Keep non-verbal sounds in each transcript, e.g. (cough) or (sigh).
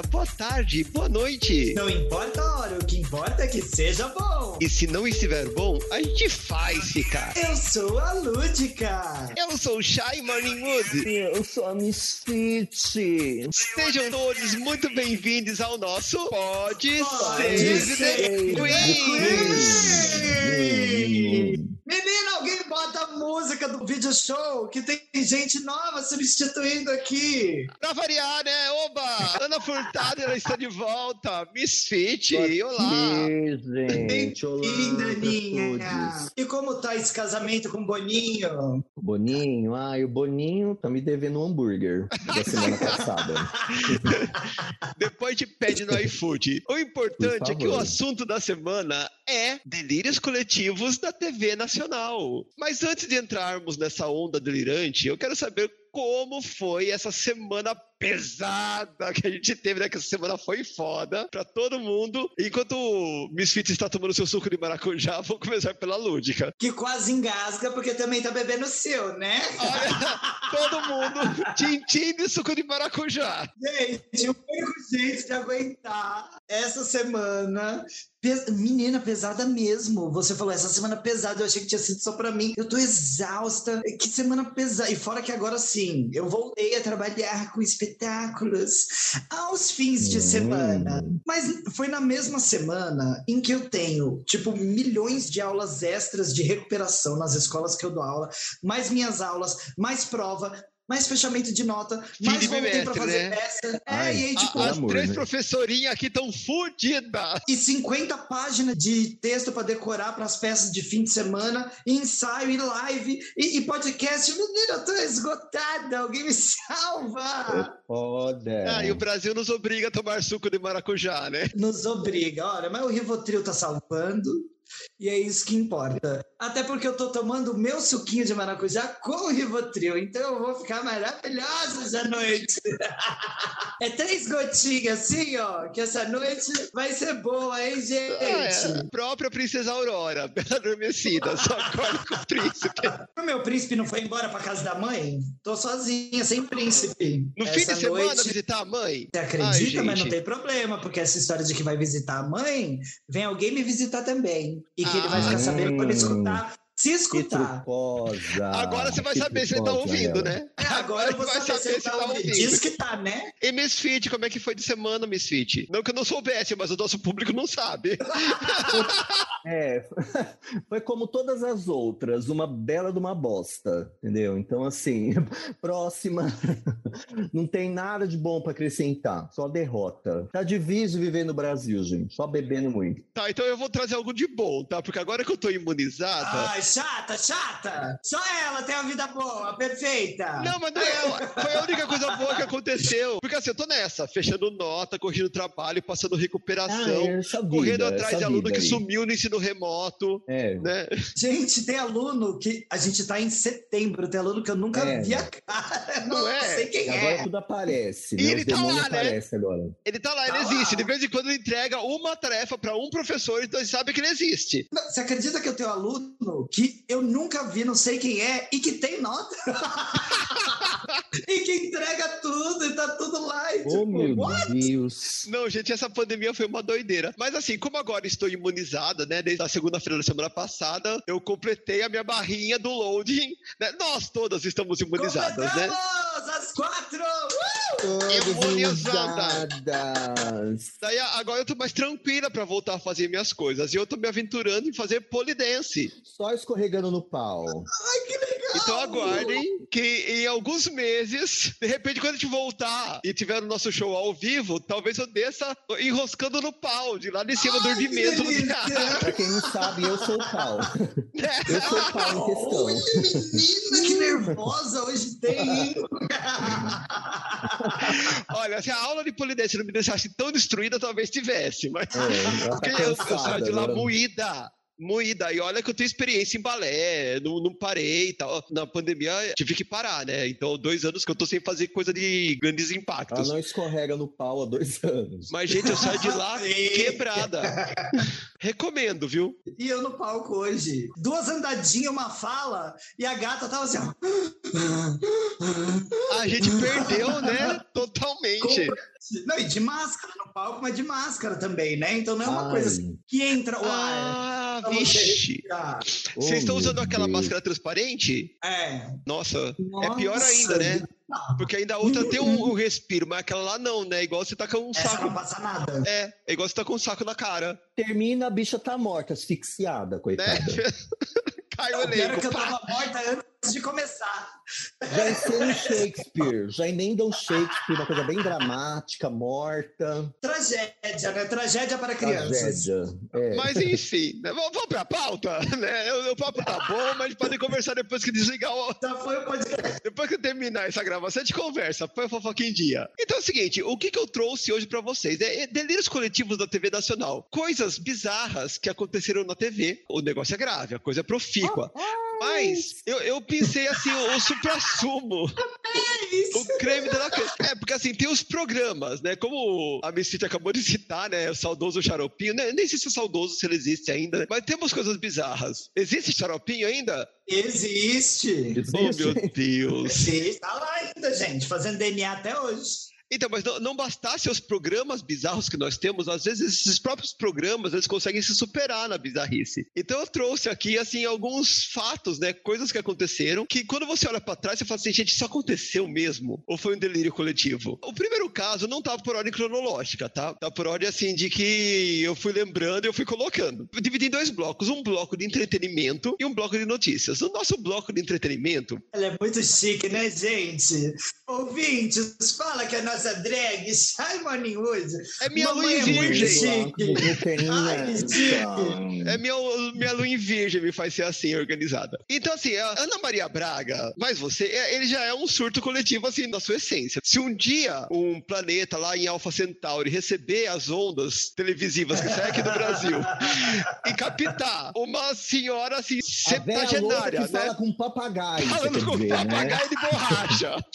dia, boa tarde, boa noite. Não importa a hora, o que importa é que seja bom. E se não estiver bom, a gente faz ficar. Eu sou a Lúdica. Eu sou o Shy Morningwood. Eu sou a Misfit. Sejam todos muito bem-vindos ao nosso Pode, Pode Ser, Ser Queen. Música do video show que tem gente nova substituindo aqui. Pra variar, né? Oba! Ana Furtado, ela está de volta. Misfit, olá. Gente, olá. E como tá esse casamento com o Boninho? O Boninho, ah, e o Boninho tá me devendo um hambúrguer da semana (laughs) passada. Depois te pede no iFood. O importante Por é que o assunto da semana é delírios coletivos da TV Nacional. Mas antes de entrarmos nessa onda delirante, eu quero saber como foi essa semana pesada que a gente teve, né? Que essa semana foi foda pra todo mundo. Enquanto o Misfit está tomando seu suco de maracujá, (laughs) vou começar pela lúdica. Que quase engasga porque também tá bebendo o seu, né? Olha, (laughs) todo mundo tintim de suco de maracujá. Gente, o único jeito de aguentar essa semana. Menina, pesada mesmo. Você falou essa semana pesada, eu achei que tinha sido só pra mim. Eu tô exausta. Que semana pesada. E fora que agora sim, eu voltei a trabalhar com espetáculos aos fins de Hum. semana. Mas foi na mesma semana em que eu tenho, tipo, milhões de aulas extras de recuperação nas escolas que eu dou aula, mais minhas aulas, mais prova. Mais fechamento de nota, mais pra bimestre, fazer né? peça. É, Ai, e aí, tipo, As amor, três né? professorinhas aqui estão fodidas. e 50 páginas de texto para decorar para as peças de fim de semana, e ensaio e live e, e podcast. Menina, eu tô esgotada, alguém me (laughs) salva! Foda. Ah, e o Brasil nos obriga a tomar suco de maracujá, né? Nos obriga, olha, mas o Rivotril tá salvando. E é isso que importa. Até porque eu tô tomando o meu suquinho de maracujá com o Rivotril, então eu vou ficar maravilhosa essa noite. (laughs) é três gotinhas assim, ó, que essa noite vai ser boa, hein, gente? É. A própria Princesa Aurora, (laughs) bela adormecida, só acorda com o príncipe. O meu príncipe não foi embora pra casa da mãe? Tô sozinha, sem príncipe. No fim Essa de semana, noite- visitar a mãe. Você acredita, Ai, mas não tem problema, porque essa história de que vai visitar a mãe, vem alguém me visitar também. E que ele vai ficar Ah. sabendo quando escutar. Se Que escutar. Agora você vai saber se ele tá ouvindo, ela. né? É, agora vou vai saber se ele tá ouvindo. Diz que tá, né? E Misfit, como é que foi de semana, Misfit? Não que eu não soubesse, mas o nosso público não sabe. (laughs) É, foi como todas as outras, uma bela de uma bosta, entendeu? Então, assim, (laughs) próxima, (laughs) não tem nada de bom pra acrescentar, só derrota. Tá difícil viver no Brasil, gente, só bebendo muito. Tá, então eu vou trazer algo de bom, tá? Porque agora que eu tô imunizada. Ai, chata, chata! Só ela tem a vida boa, perfeita! Não, mas não é. Foi a única coisa boa que aconteceu. Porque assim, eu tô nessa, fechando nota, correndo trabalho, passando recuperação, Ah, vida, correndo atrás de aluno que aí. sumiu no ensino remoto, É, né? Gente, tem aluno que. A gente tá em setembro, tem aluno que eu nunca É. vi a cara. Não Não, é? sei quem agora é. tudo aparece, E né? ele Os tá lá, né? agora. Ele tá lá, ele Tá lá. existe. De vez em quando ele entrega uma tarefa pra um professor, então ele sabe que ele existe. Não, Você acredita que eu tenho aluno que eu nunca vi, não sei quem é, e que tem nota? (laughs) e que entrega tudo, e tá tudo lá. E, Oh, tipo, meu what? Deus. Não, gente, essa pandemia foi uma doideira. Mas assim, como agora estou imunizada, né? Desde a segunda-feira da semana passada, eu completei a minha barrinha do loading. né? Nós todas estamos imunizadas, né? Completamos as quatro! Todas Imunizada. Daí agora eu tô mais tranquila pra voltar a fazer minhas coisas. E eu tô me aventurando em fazer polidense. Só escorregando no pau. Ai, que legal! Então aguardem que em alguns meses, de repente, quando a gente voltar e tiver o nosso show ao vivo, talvez eu desça enroscando no pau, de lá de cima do Ai, que delícia. (laughs) Pra quem não sabe, eu sou o pau. (laughs) Eu sou o pau em questão. Olha, menina, que nervosa hoje tem, hein? (laughs) (laughs) Olha, se a aula de polidense não me deixasse tão destruída, talvez tivesse, mas. É, tá (laughs) eu, eu saio de lá moída. Moída. E olha que eu tenho experiência em balé, não, não parei e tal. Na pandemia tive que parar, né? Então, dois anos que eu tô sem fazer coisa de grandes Ela impactos. não escorrega no pau há dois (laughs) anos. Mas, gente, eu saio de lá (laughs) quebrada. Recomendo, viu? E eu no palco hoje. Duas andadinhas, uma fala, e a gata tava assim, ó. A gente perdeu, né? (laughs) Totalmente. Não, e de máscara no palco, mas de máscara também, né? Então não é uma Ai. coisa que entra o ar. Ah, você vixe. Oh, Vocês estão meu usando aquela Deus. máscara transparente? É. Nossa, é Nossa. pior ainda, né? Porque ainda a outra tem um, um respiro, mas aquela lá não, né? Igual você tá com um Essa saco. não passa nada. É, é igual você tá com um saco na cara. Termina, a bicha tá morta, asfixiada, Né? coitada. (laughs) Cai o O é elenco. que eu tava morta antes de começar. Já encenam Shakespeare, já emendam Shakespeare, uma coisa bem dramática, morta, Tragédia, né? Tragédia para crianças. tragédia. É. Mas enfim, né? vamos, vamos pra pauta, né? O, o papo tá bom, mas a gente pode conversar depois que desligar o, Já foi o podcast. Depois que eu terminar essa gravação, a gente conversa. Põe a fofoca em dia. Então é o seguinte: o que, que eu trouxe hoje pra vocês? É, é delírios coletivos da TV Nacional. Coisas bizarras que aconteceram na TV. O negócio é grave, a coisa é profícua. Mas eu, eu pensei assim, o, o supra-sumo, (laughs) o creme da coisa. É, porque assim, tem os programas, né? Como a Missita acabou de citar, né? O saudoso xaropinho. né, Nem sei se é saudoso, se ele existe ainda, né? Mas temos coisas bizarras. Existe xaropinho ainda? Existe. Oh, meu Deus. Existe. Tá lá ainda, gente, fazendo DNA até hoje. Então, mas não, não bastasse os programas bizarros que nós temos, às vezes esses próprios programas eles conseguem se superar na bizarrice. Então eu trouxe aqui assim alguns fatos, né, coisas que aconteceram, que quando você olha pra trás você fala assim, gente, isso aconteceu mesmo ou foi um delírio coletivo? O primeiro caso não tava por ordem cronológica, tá? Tá por ordem assim de que eu fui lembrando e eu fui colocando. Eu dividi em dois blocos, um bloco de entretenimento e um bloco de notícias. O nosso bloco de entretenimento Ela é muito chique, né, gente? Ouvintes, fala que a nossa drag (laughs) sai morning hoje. é minha lua em é muito virgem. É minha, minha lua em virgem me faz ser assim, organizada. Então, assim, a Ana Maria Braga, mas você, é- ele já é um surto coletivo, assim, na sua essência. Se um dia um planeta lá em Alpha Centauri receber as ondas televisivas que saem aqui do Brasil (laughs) e captar uma senhora, assim, septagenária, que fala né? com um papagaio, Falando com dizer, né? papagaio de borracha. (laughs)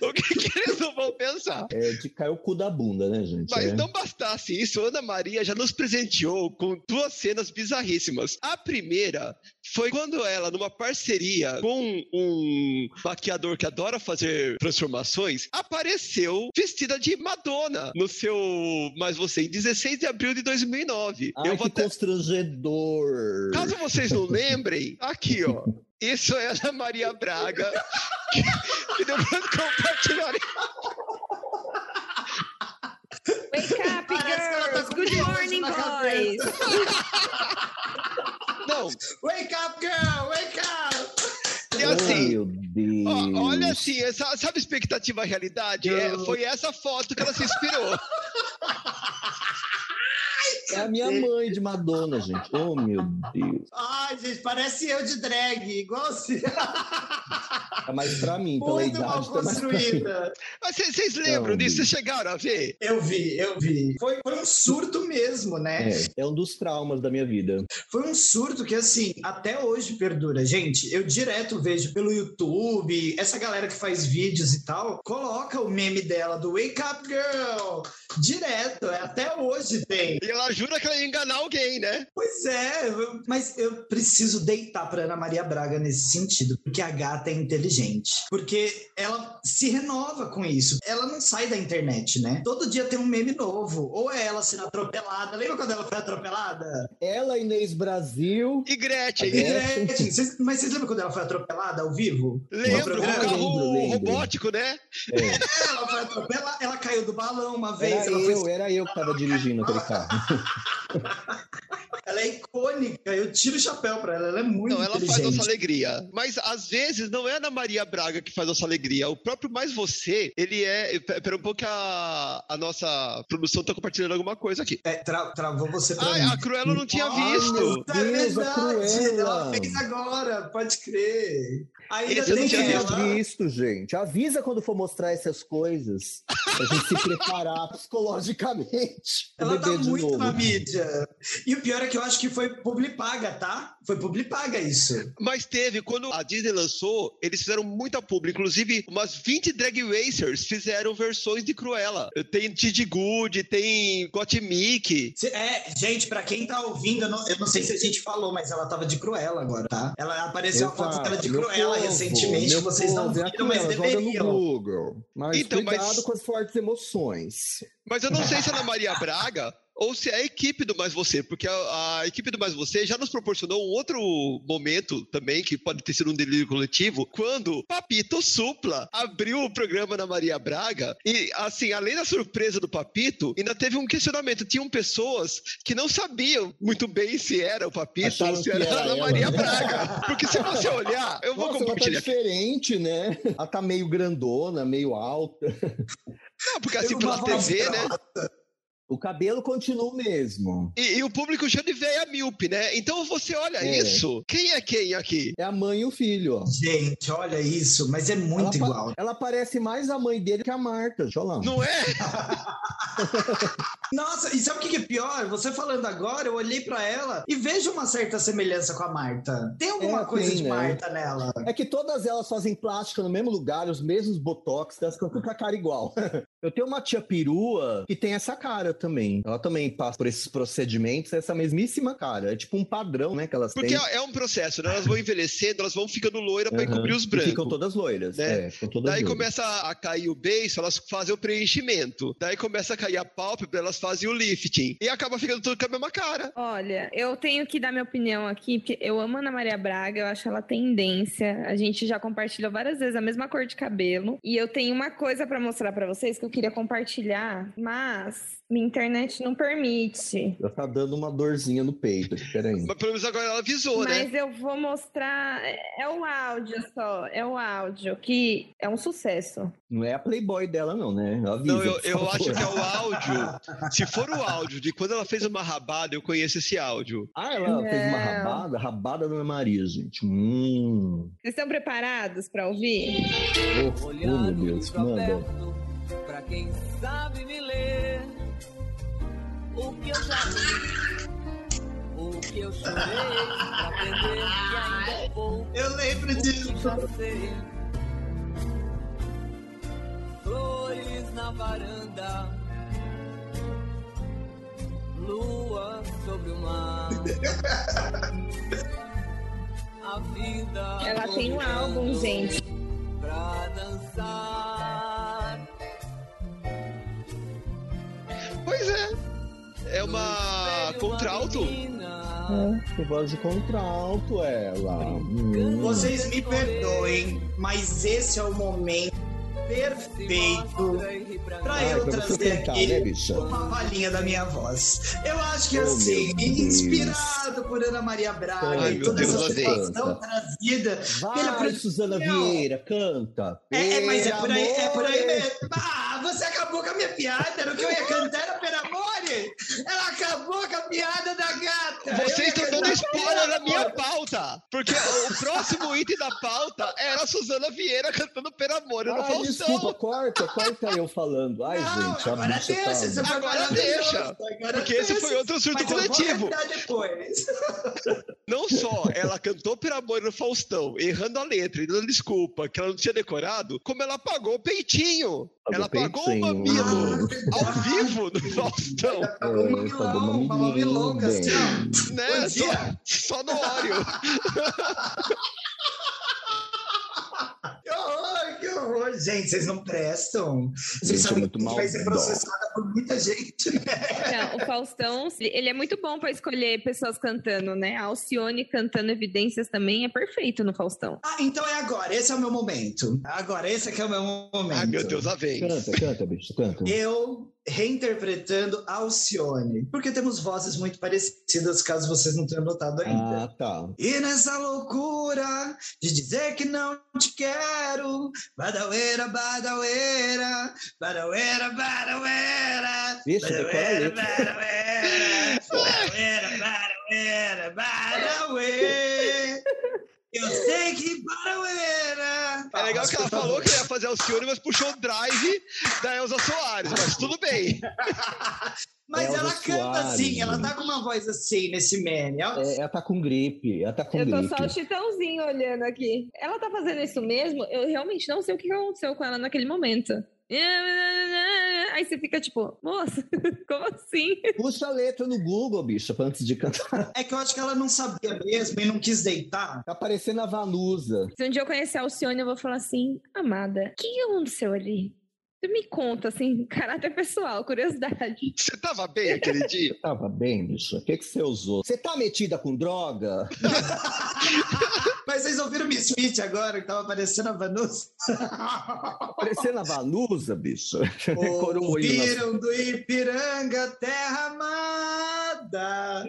É, o que, (laughs) que eles não vão pensar? é de cair o cu da bunda, né, gente? Mas É. não bastasse isso, Ana Maria já nos presenteou com duas cenas bizarríssimas. A primeira foi quando ela, numa parceria com um maquiador que adora fazer transformações, apareceu vestida de Madonna no seu Mas Você, em 16 de abril de 2009. Ai, Eu vou que até... constrangedor. Caso vocês não lembrem, aqui, ó. (laughs) Isso é Ana Maria Braga, que, que depois compartilharei. Wake up, tá girls! com Good morning, boys! Não, Wake up, girl! Wake up! e Oh, assim, meu Deus. Ó, olha assim, essa, sabe expectativa realidade? É, foi essa foto que ela se inspirou. (laughs) É a minha mãe de Madonna, gente. Oh, meu Deus. Ai, gente, parece eu de drag, igual assim. É mais pra mim, pela Muito mal idade. Tá mais pra mim. construída. Mas vocês- lembram disso? Vocês chegaram a ver? Eu vi, eu vi. Foi, foi um surto mesmo, né? É, é um dos traumas da minha vida. Foi um surto que, assim, até hoje perdura. Gente, eu direto vejo pelo YouTube, essa galera que faz vídeos e tal, coloca o meme dela do Wake Up Girl. Direto, é, até hoje tem. E ela jura que ela ia enganar alguém, né? Pois é, eu- mas eu preciso deitar para Ana Maria Braga nesse sentido, porque a gata é inteligente. Porque ela se renova com isso. Ela não sai da internet, né? Todo dia tem um meme novo. Ou é ela sendo atropelada. Lembra quando ela foi atropelada? Ela, Inês Brasil. E Gretchen, A Gretchen. Gretchen, vocês- mas vocês lembram quando ela foi atropelada ao vivo? lembra No o programa? carro Lembro, lembro. robótico, né? É, Ela foi atropelada, ela caiu do balão uma vez. era Ela, eu, foi- era eu que tava dirigindo aquele carro. (laughs) (laughs) ela é icônica. Eu tiro o chapéu pra ela. Ela é muito Não, ela faz nossa alegria. Mas às vezes não é a Ana Maria Braga que faz nossa alegria. O próprio Mais Você, ele é. Pera um pouco que a, a nossa produção tá compartilhando alguma coisa aqui. É, tra- travou você pra Ai, mim. a Cruella eu não tinha Ai, visto. meu Deus, é verdade. Ela fez agora, pode crer. Ainda eu não ela. visto, gente. Avisa quando for mostrar essas coisas. Pra gente se preparar (laughs) psicologicamente. Ela tá muito novo. na mídia. E o pior é que eu acho que foi publi paga, tá? Foi publi paga isso. Mas teve, quando a Disney lançou, eles fizeram muita publi. Inclusive, umas 20 drag racers fizeram versões de Cruella. Tem Didi Good, tem Gottmik. Se- É, gente, pra quem tá ouvindo, eu não, eu não sei se a gente falou, mas ela tava de Cruella agora, tá? Ela apareceu a foto dela de Cruella povo, recentemente, vocês não povo, a viram, mas deveriam. Google. Mas Então, mas- cuidado com as fortes emoções. Mas eu não sei se é na Maria Braga ou se é a equipe do Mais Você, porque a, a equipe do Mais Você já nos proporcionou um outro momento também, que pode ter sido um delírio coletivo, quando Papito Supla abriu o programa na Maria Braga e, assim, além da surpresa do Papito, ainda teve um questionamento. Tinham pessoas que não sabiam muito bem se era o Papito Acharam ou se era, era a ela, Maria né? Braga. Porque se você olhar, eu vou Nossa, ela tá compartilhar diferente, né? Ela tá meio grandona, meio alta. Não, porque assim, pela TV, né? O cabelo continua o mesmo. E, e o público já de véia míope, né? Então você olha É. isso. Quem é quem aqui? É a mãe e o filho, ó. Gente, olha isso, mas é muito ela, pa- igual. ela parece mais a mãe dele que a Marta, deixa eu lá. Não é? (laughs) Nossa, e sabe o que é pior? Você falando agora, eu olhei pra ela e vejo uma certa semelhança com a Marta. Tem alguma É, coisa tem, de né? Marta nela? É que todas elas fazem plástica no mesmo lugar, os mesmos botox, elas ficam com a cara igual. (laughs) Eu tenho uma tia perua que tem essa cara também. Ela também passa por esses procedimentos, essa mesmíssima cara. É tipo um padrão, né, que elas Porque têm. é é um processo, né? Elas vão envelhecendo, elas vão ficando loira pra Aham. encobrir os E brancos. Ficam todas loiras. né? É, ficam todas Daí loiras. começa a cair o beiço, elas fazem o preenchimento. Daí começa a cair a pálpebra, elas fazem o lifting. E acaba ficando tudo com a mesma cara. Olha, eu tenho que dar minha opinião aqui, porque eu amo a Ana Maria Braga, eu acho ela tendência. A gente já compartilhou várias vezes a mesma cor de cabelo. E eu tenho uma coisa pra mostrar pra vocês que eu queria compartilhar, mas minha internet não permite. Já tá dando uma dorzinha no peito. Peraí. Mas pelo menos agora ela avisou, né? Mas eu vou mostrar. É o áudio só. É o áudio, que é um sucesso. Não é a Playboy dela, não, né? Avisa, Não, eu, eu acho que é o (laughs) áudio. Se for o áudio de quando ela fez uma rabada, eu conheço esse áudio. Ah, ela fez uma Não. rabada? Rabada da Maria, gente. Hum. Vocês estão preparados pra ouvir? Oh, oh, meu Deus, manda. Pra quem sabe me ler, o que eu já li, o que eu chorei, pra aprender que ainda é pouco, Eu lembro o que disso. já sei. Flores na varanda, lua sobre o mar. A vida. Ela tem um álbum, gente. Pra dançar. Pois é. É uma contralto. Tem voz de contralto, ela. Hum. Vocês me perdoem, mas esse é o momento perfeito pra Ai, eu pra trazer cantar, aqui né, bicha? uma palhinha da minha voz. Eu acho que Oh, assim, inspirado por Ana Maria Braga Ai, e toda Deus, essa situação trazida pela Vai, produção. Suzana Vieira, canta. É, é, mas é por aí, é por aí mesmo. Ah, você acabou com a minha piada, era o que eu ia cantar, era Per Amore. Ela acabou com a piada da gata. Vocês estão dando cantar spoiler na minha pauta. Porque o próximo item da pauta era a Suzana Vieira cantando Per Amor no Faustão. desculpa, corta, corta eu falando. Ai, Não, gente, a agora deixa, tá... Agora deixa, agora Porque esse deixa. foi outro surto Mas eu vou coletivo. depois. (laughs) Não só ela cantou Per Amor no Faustão, errando a letra e dando desculpa que ela não tinha decorado, como ela apagou o peitinho. Ela o apagou o mamilo ao vivo no Faustão, (laughs) Uma tá mamilão, uma mamilonga, assim, ó. né? Só, só no óleo. (laughs) Que horror. Gente, vocês não prestam. Vocês Gente, é sabem muito que vai ser processada por muita gente, né? Não, o Faustão, ele é muito bom pra escolher pessoas cantando, né? A Alcione cantando Evidências também é perfeito no Faustão. Ah, então é agora. Esse é o meu momento. Agora, esse aqui é o meu momento. Ai, meu Deus, lá vem. Canta, canta, bicho, canta. Eu reinterpretando Alcione. Porque temos vozes muito parecidas, caso vocês não tenham notado ainda. Ah, tá. E nessa loucura de dizer que não te quero, badaueira, badaueira, badaueira, badaueira, Vixe, decora a letra. badaueira, badaueira, badaueira. Eu sei que badaueira É legal que ela falou que ia fazer Alcione, mas puxou o drive da Elza Soares, mas tudo bem. (laughs) Mas Elza ela canta Soares, assim, ela tá com uma voz assim nesse meme. Ela- É, ela tá com gripe, ela tá com Eu tô gripe. só o chitãozinho olhando aqui. Ela tá fazendo isso mesmo? Eu realmente não sei o que aconteceu com ela naquele momento. Aí você fica tipo, moça, (laughs) como assim? Puxa a letra no Google, bicha, pra antes de cantar. É que eu acho que ela não sabia mesmo e não quis deitar. Tá parecendo a Vanusa. Se um dia eu conhecer a Alcione, eu vou falar assim, amada, o que aconteceu ali? Você me conta, assim, (laughs) caráter pessoal, curiosidade. Você tava bem aquele dia? Tava bem, bicha? O que, que você usou? Você tá metida com droga? (laughs) Mas vocês ouviram o Misfit agora, que tava aparecendo a Vanusa? Parecendo a Vanusa, bicha. (laughs) Coroinha. Ouviram do Ipiranga, terra amada,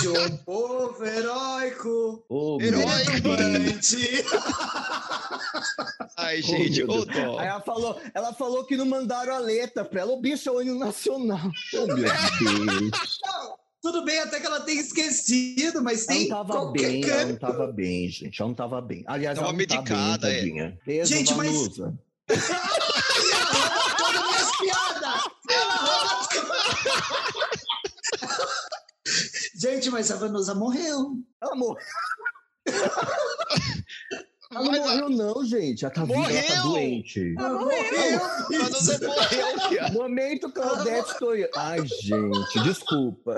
de um (laughs) povo heróico, Ô, meu Heróico. Ai, Oh, gente, ô dó. Aí ela falou, ela falou que não mandaram a letra pra ela. O bicho é o hino nacional. Oh, meu Deus. Tudo bem até que ela tenha esquecido, mas Ela não tem tava qualquer bem, ela não canto. tava bem, gente. Ela não tava bem. Aliás, Tava ela não tá medicada, é. bem, tadinha. Beijo, Gente, mas- (laughs) Vanusa. Ela rouba todas as minhas piadas! Ela rouba Gente, mas a Vanusa morreu. Ela morreu. (laughs) Ela não Mas a- morreu, não, gente. Ela tá viva, ela tá Morreu! doente. Ela Mas não morreu. Momento Claudete Toiano. Ai, gente, desculpa.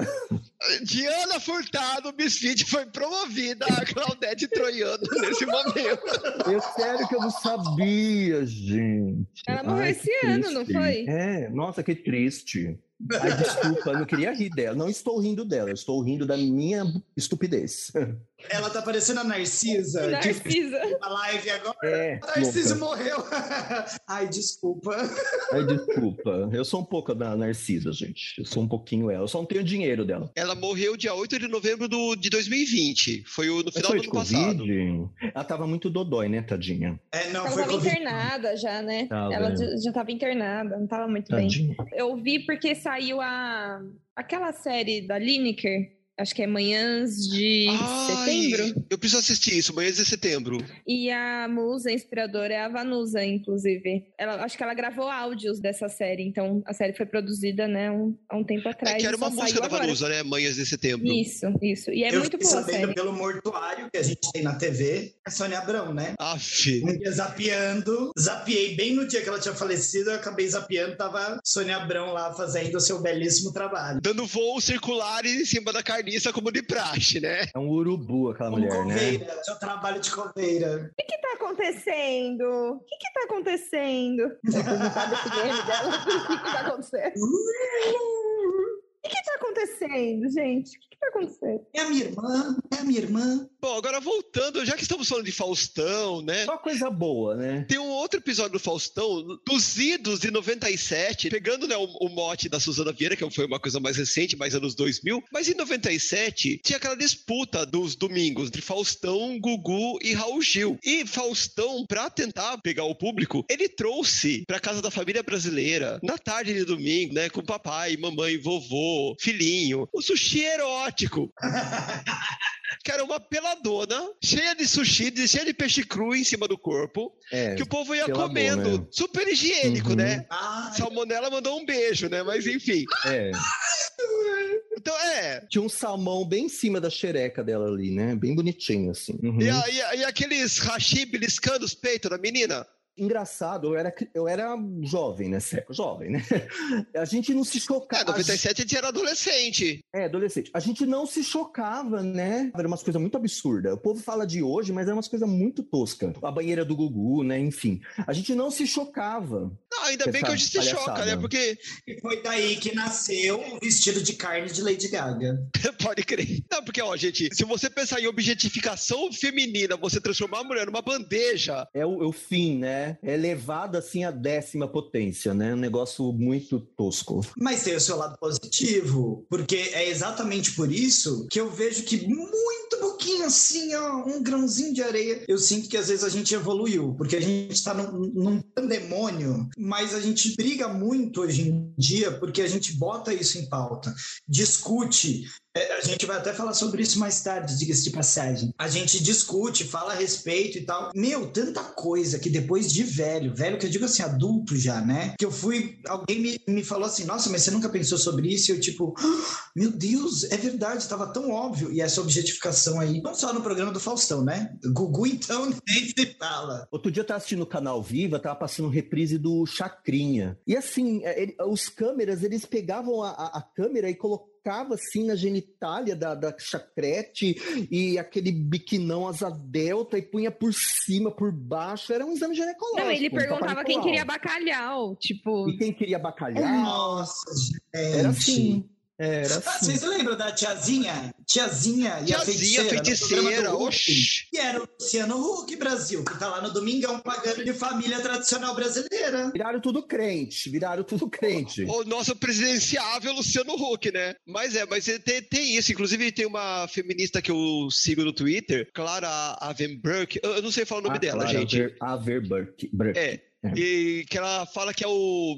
Diana Furtado, Misfit, foi promovida a Claudete Troiano nesse momento. Eu sério que eu não sabia, gente. Ela morreu Ai, esse ano, não foi? É, nossa, que triste. Ai, desculpa, eu não queria rir dela. Não estou rindo dela, eu estou rindo da minha estupidez. Ela tá parecendo a Narcisa, Narcisa. uma live agora. É, A Narcisa louca. morreu. (laughs) Ai, desculpa. Ai, desculpa. Eu sou um pouco da Narcisa, gente. Eu sou um pouquinho ela. Eu só não tenho dinheiro dela. Ela morreu dia 8 de novembro do, de 2020. Foi o, no final foi do de ano passado. Covid? Ela tava muito dodói, né, tadinha? É, não, Ela foi tava Covid. internada já, né? Tava, Ela já, tava internada, não tava muito bem. Tadinha. Eu vi porque saiu a aquela série da Lineker, acho que é Manhãs de Ai, Setembro. Eu preciso assistir isso, manhã de setembro. E a musa inspiradora é a Vanusa, inclusive. Ela, acho que ela gravou áudios dessa série, então a série foi produzida, né, um- há um tempo atrás. É que era uma música da agora. Vanusa, né? Manhãs de setembro. Isso, isso. E é eu muito boa a sabendo série. pelo mortuário que a gente tem na TV, a Sônia Abrão, né? Aff. Um dia zapeando, zapiei bem no dia que ela tinha falecido, eu acabei zapeando, tava Sônia Abrão lá fazendo o seu belíssimo trabalho. Dando voos circulares em cima da carniça como de praxe, né? É um urubu aquela Como mulher, né? coveira, seu trabalho de coveira. O que que tá acontecendo? O que que tá acontecendo? (laughs) Meme dela. (laughs) O que que tá acontecendo? O que que tá acontecendo, gente? O que que tá acontecendo? É a minha irmã, é a minha irmã. Bom, agora voltando, já que estamos falando de Faustão, né? Só coisa boa, né? Tem um outro episódio do Faustão, dos idos de 97, pegando né, o, o mote da Suzana Vieira, que foi uma coisa mais recente, mais anos 2000. Mas em 97, tinha aquela disputa dos domingos entre Faustão, Gugu e Raul Gil. E Faustão, pra tentar pegar o público, ele trouxe pra casa da família brasileira, na tarde de domingo, né, com papai, mamãe, vovô, filhinho, o sushi erótico. (laughs) que era uma peladona, cheia de sushi, cheia de peixe cru em cima do corpo, É. que o povo ia comendo. né? Super higiênico, Uhum. né? Ai, Salmonella mandou um beijo, né? Mas enfim. É. Então é. Tinha um salmão bem em cima da xereca dela ali, né? Bem bonitinho, assim. Uhum. E, a- e a- e aqueles hashi beliscando os peitos da menina? Engraçado, eu era, eu era jovem nessa época, jovem, né? (laughs) A gente não se É, chocava. 97 a gente era adolescente. É, adolescente. A gente não se chocava, né? Era umas coisas muito absurdas. O povo fala de hoje, mas era umas coisas muito toscas. A banheira do Gugu, né? Enfim. A gente não se chocava. Não, ainda bem que hoje se choca, né? Porque e foi daí que nasceu o vestido de carne de Lady Gaga. (laughs) pode crer. Não, porque, ó, gente, se você pensar em objetificação feminina, você transformar a mulher numa bandeja. É o, é o fim, né? É elevado assim à décima potência, né? Um negócio muito tosco. Mas tem o seu lado positivo, porque é exatamente por isso que eu vejo que muito pouquinho assim, ó, um grãozinho de areia, eu sinto que às vezes a gente evoluiu, porque a gente tá num, num pandemônio, mas a gente briga muito hoje em dia porque a gente bota isso em pauta, discute, É, a gente vai até falar sobre isso mais tarde, diga-se de passagem. A gente discute, fala a respeito e tal. Meu, tanta coisa que depois de velho, velho que eu digo assim, adulto já, né? Que eu fui, alguém me, me falou assim, nossa, mas você nunca pensou sobre isso? E eu tipo, "Ah, meu Deus, é verdade, tava tão óbvio. E essa objetificação aí, não só no programa do Faustão, né? Gugu, então, (laughs) nem se fala. Outro dia eu tava assistindo o canal Viva, tava passando reprise do Chacrinha. E assim, é, ele- os câmeras, eles pegavam a, a- a câmera e colocavam assim na genitália da, da chacrete e aquele biquinão asa delta e punha por cima, por baixo. Era um exame ginecológico. Não, ele um perguntava quem Nicolau. queria bacalhau. Tipo, E quem queria bacalhau. Nossa, gente. Era assim. Era Ah, assim. Vocês lembram da tiazinha? Tiazinha e a Tiazinha, feiticeira. no feiticeira, Hulk? oxi. E era o Luciano Huck, Brasil, que tá lá no Domingão pagando de família tradicional brasileira. Viraram tudo crente, viraram tudo crente. O nosso presidenciável Luciano Huck, né? Mas é, mas tem, tem isso. Inclusive, tem uma feminista que eu sigo no Twitter, Clara Avenberg. Eu eu não sei falar o nome Ah, dela, claro, gente. Burke. É. E que ela fala que é o,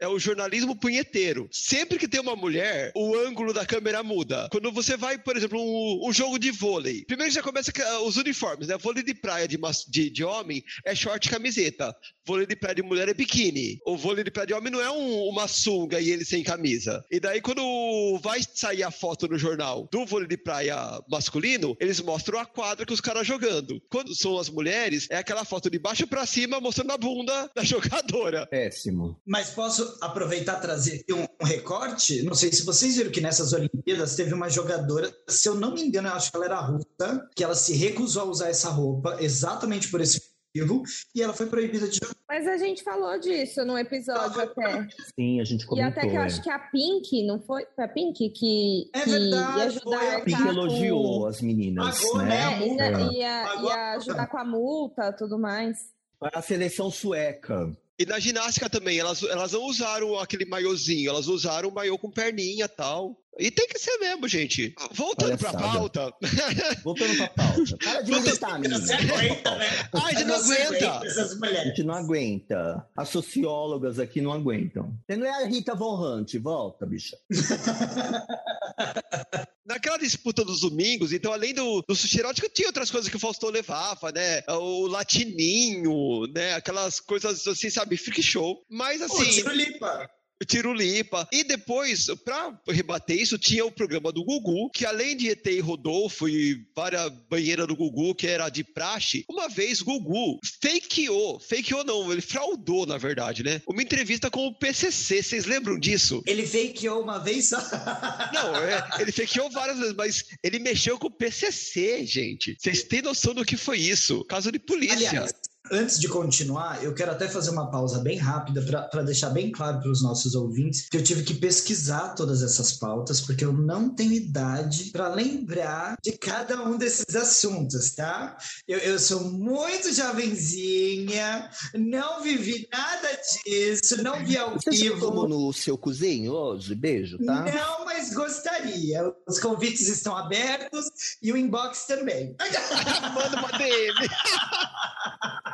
é o jornalismo punheteiro. Sempre que tem uma mulher, o ângulo da câmera muda. Quando você vai, por exemplo, um, um jogo de vôlei. Primeiro já começa com ah, os uniformes, né? Vôlei de praia de, de, de homem é short e camiseta. Vôlei de praia de mulher é biquíni. O vôlei de praia de homem não é um- uma sunga e ele sem camisa. E daí, quando vai sair a foto no jornal do vôlei de praia masculino, eles mostram a quadra que os caras jogando. Quando são as mulheres, é aquela foto de baixo pra cima mostrando a bunda da jogadora. Péssimo. Mas posso aproveitar e trazer aqui um, um recorte? Não sei se vocês viram que nessas Olimpíadas teve uma jogadora, se eu não me engano, eu acho que ela era russa, que ela se recusou a usar essa roupa exatamente por esse motivo e ela foi proibida de jogar. mas a gente falou disso no episódio até. Sim, a gente E comentou. até que eu é. acho que a Pink, não foi? Foi a Pink que, É que verdade, ia ajudar foi a a Pink arcar elogiou com... as meninas, Pagou, né? né? É, a multa. ia, ia, ajudar com a multa tudo mais. A seleção sueca. E na ginástica também, elas, elas não usaram aquele maiozinho, elas usaram o maiô com perninha e tal. E tem que ser mesmo, gente. Voltando pra Palhaçada. pauta. Voltando pra (laughs) pauta. Para de irritar, menina. Você aguenta, né? Ai, você não Você aguenta. Essas A mulheres. gente não aguenta. As sociólogas aqui não aguentam. Você não é a Rita Von Hunt. Volta, bicha. (laughs) Naquela disputa dos domingos, então, além do, do sushi erótico, tinha outras coisas que o Faustão levava, né? O latininho, né? Aquelas coisas assim, sabe? Freak show. Mas assim. Tirulipa. Tirulipa. E depois, pra rebater isso, tinha o programa do Gugu, que além de ET e Rodolfo e várias banheiras do Gugu, que era de praxe, uma vez Gugu fakeou, fakeou não, ele fraudou, na verdade, né? Uma entrevista com o PCC, vocês lembram disso? Ele fakeou uma vez só. (laughs) Não, é, ele fakeou várias vezes, mas ele mexeu com o PCC, gente. Vocês têm noção do que foi isso? Caso de polícia. Aliás, antes de continuar, eu quero até fazer uma pausa bem rápida para deixar bem claro para os nossos ouvintes que eu tive que pesquisar todas essas pautas, porque eu não tenho idade para lembrar de cada um desses assuntos, tá? Eu, eu sou muito jovenzinha, não vivi nada disso, não vi ao Você já tomou vivo. no seu cozinho hoje? Beijo, tá? Não, mas gostaria. Os convites estão abertos e o inbox também. (laughs) Manda uma DM. (laughs)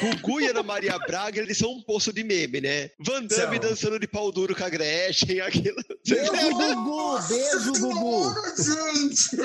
Gugu e Ana Maria Braga, eles são um poço de meme, né? Van Damme dançando de pau duro com a Gretchen, (laughs) aquilo. Beijo? Gugu! Beijo, Gugu! gente!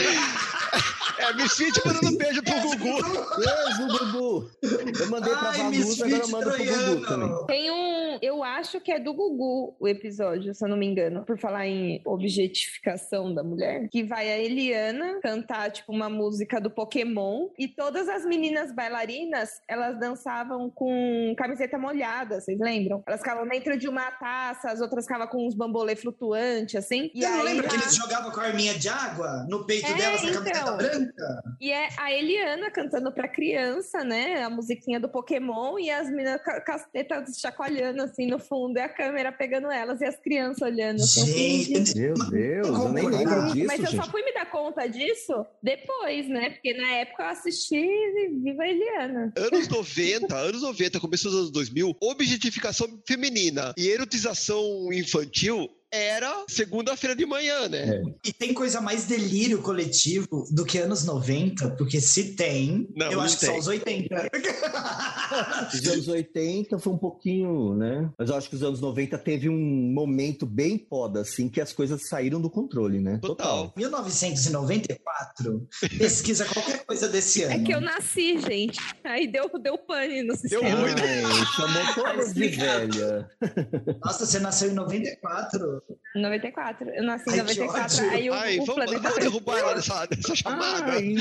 É, Misfit mandando beijo pro Gugu. Beijo, Gugu! Eu mandei pra Ai, Valusa, agora eu mando pro Gugu também. Tem um. Eu acho que é do Gugu o episódio, se eu não me engano, por falar em objetificação da mulher. Que vai a Eliana cantar, tipo, uma música do Pokémon. E todas as meninas bailarinas, elas dançavam com camiseta molhada, vocês lembram? Elas ficavam dentro de uma taça, as outras ficavam com uns bambolê flutuantes, assim. E Você não aí lembra que a- eles jogavam com a arminha de água no peito É, delas na camiseta então. branca? E é a Eliana cantando pra criança, né? A musiquinha do Pokémon e as meninas com as tetas chacoalhando assim no fundo e a câmera pegando elas e as crianças olhando. Assim, Gente, Meu Deus, eu nem lembro Gente, disso, Mas eu gente. só fui me dar conta disso depois, né? Porque na época eu assisti Viva Eliana. Anos 90, anos 90, começo dos anos 2000, objetificação feminina e erotização infantil era segunda-feira de manhã, né? E tem coisa mais delírio coletivo do que anos 90, porque se tem, Não, eu não acho que são tem. os 80. (laughs) Os anos 80 foi um pouquinho, né? Mas eu acho que os anos 90 teve um momento bem foda, assim, que as coisas saíram do controle, né? Total. 1994, pesquisa qualquer coisa desse ano. É que eu nasci, gente. Aí deu, deu pane no sistema. Deu ruim, né? Ai, chamou todas de velha. Nossa, você nasceu em 94? 94. Eu nasci em Ai, que 94. ódio. Aí o, Ai, o vamos, planeta. vamos derrubar ela dessa, dessa chamada. Ai,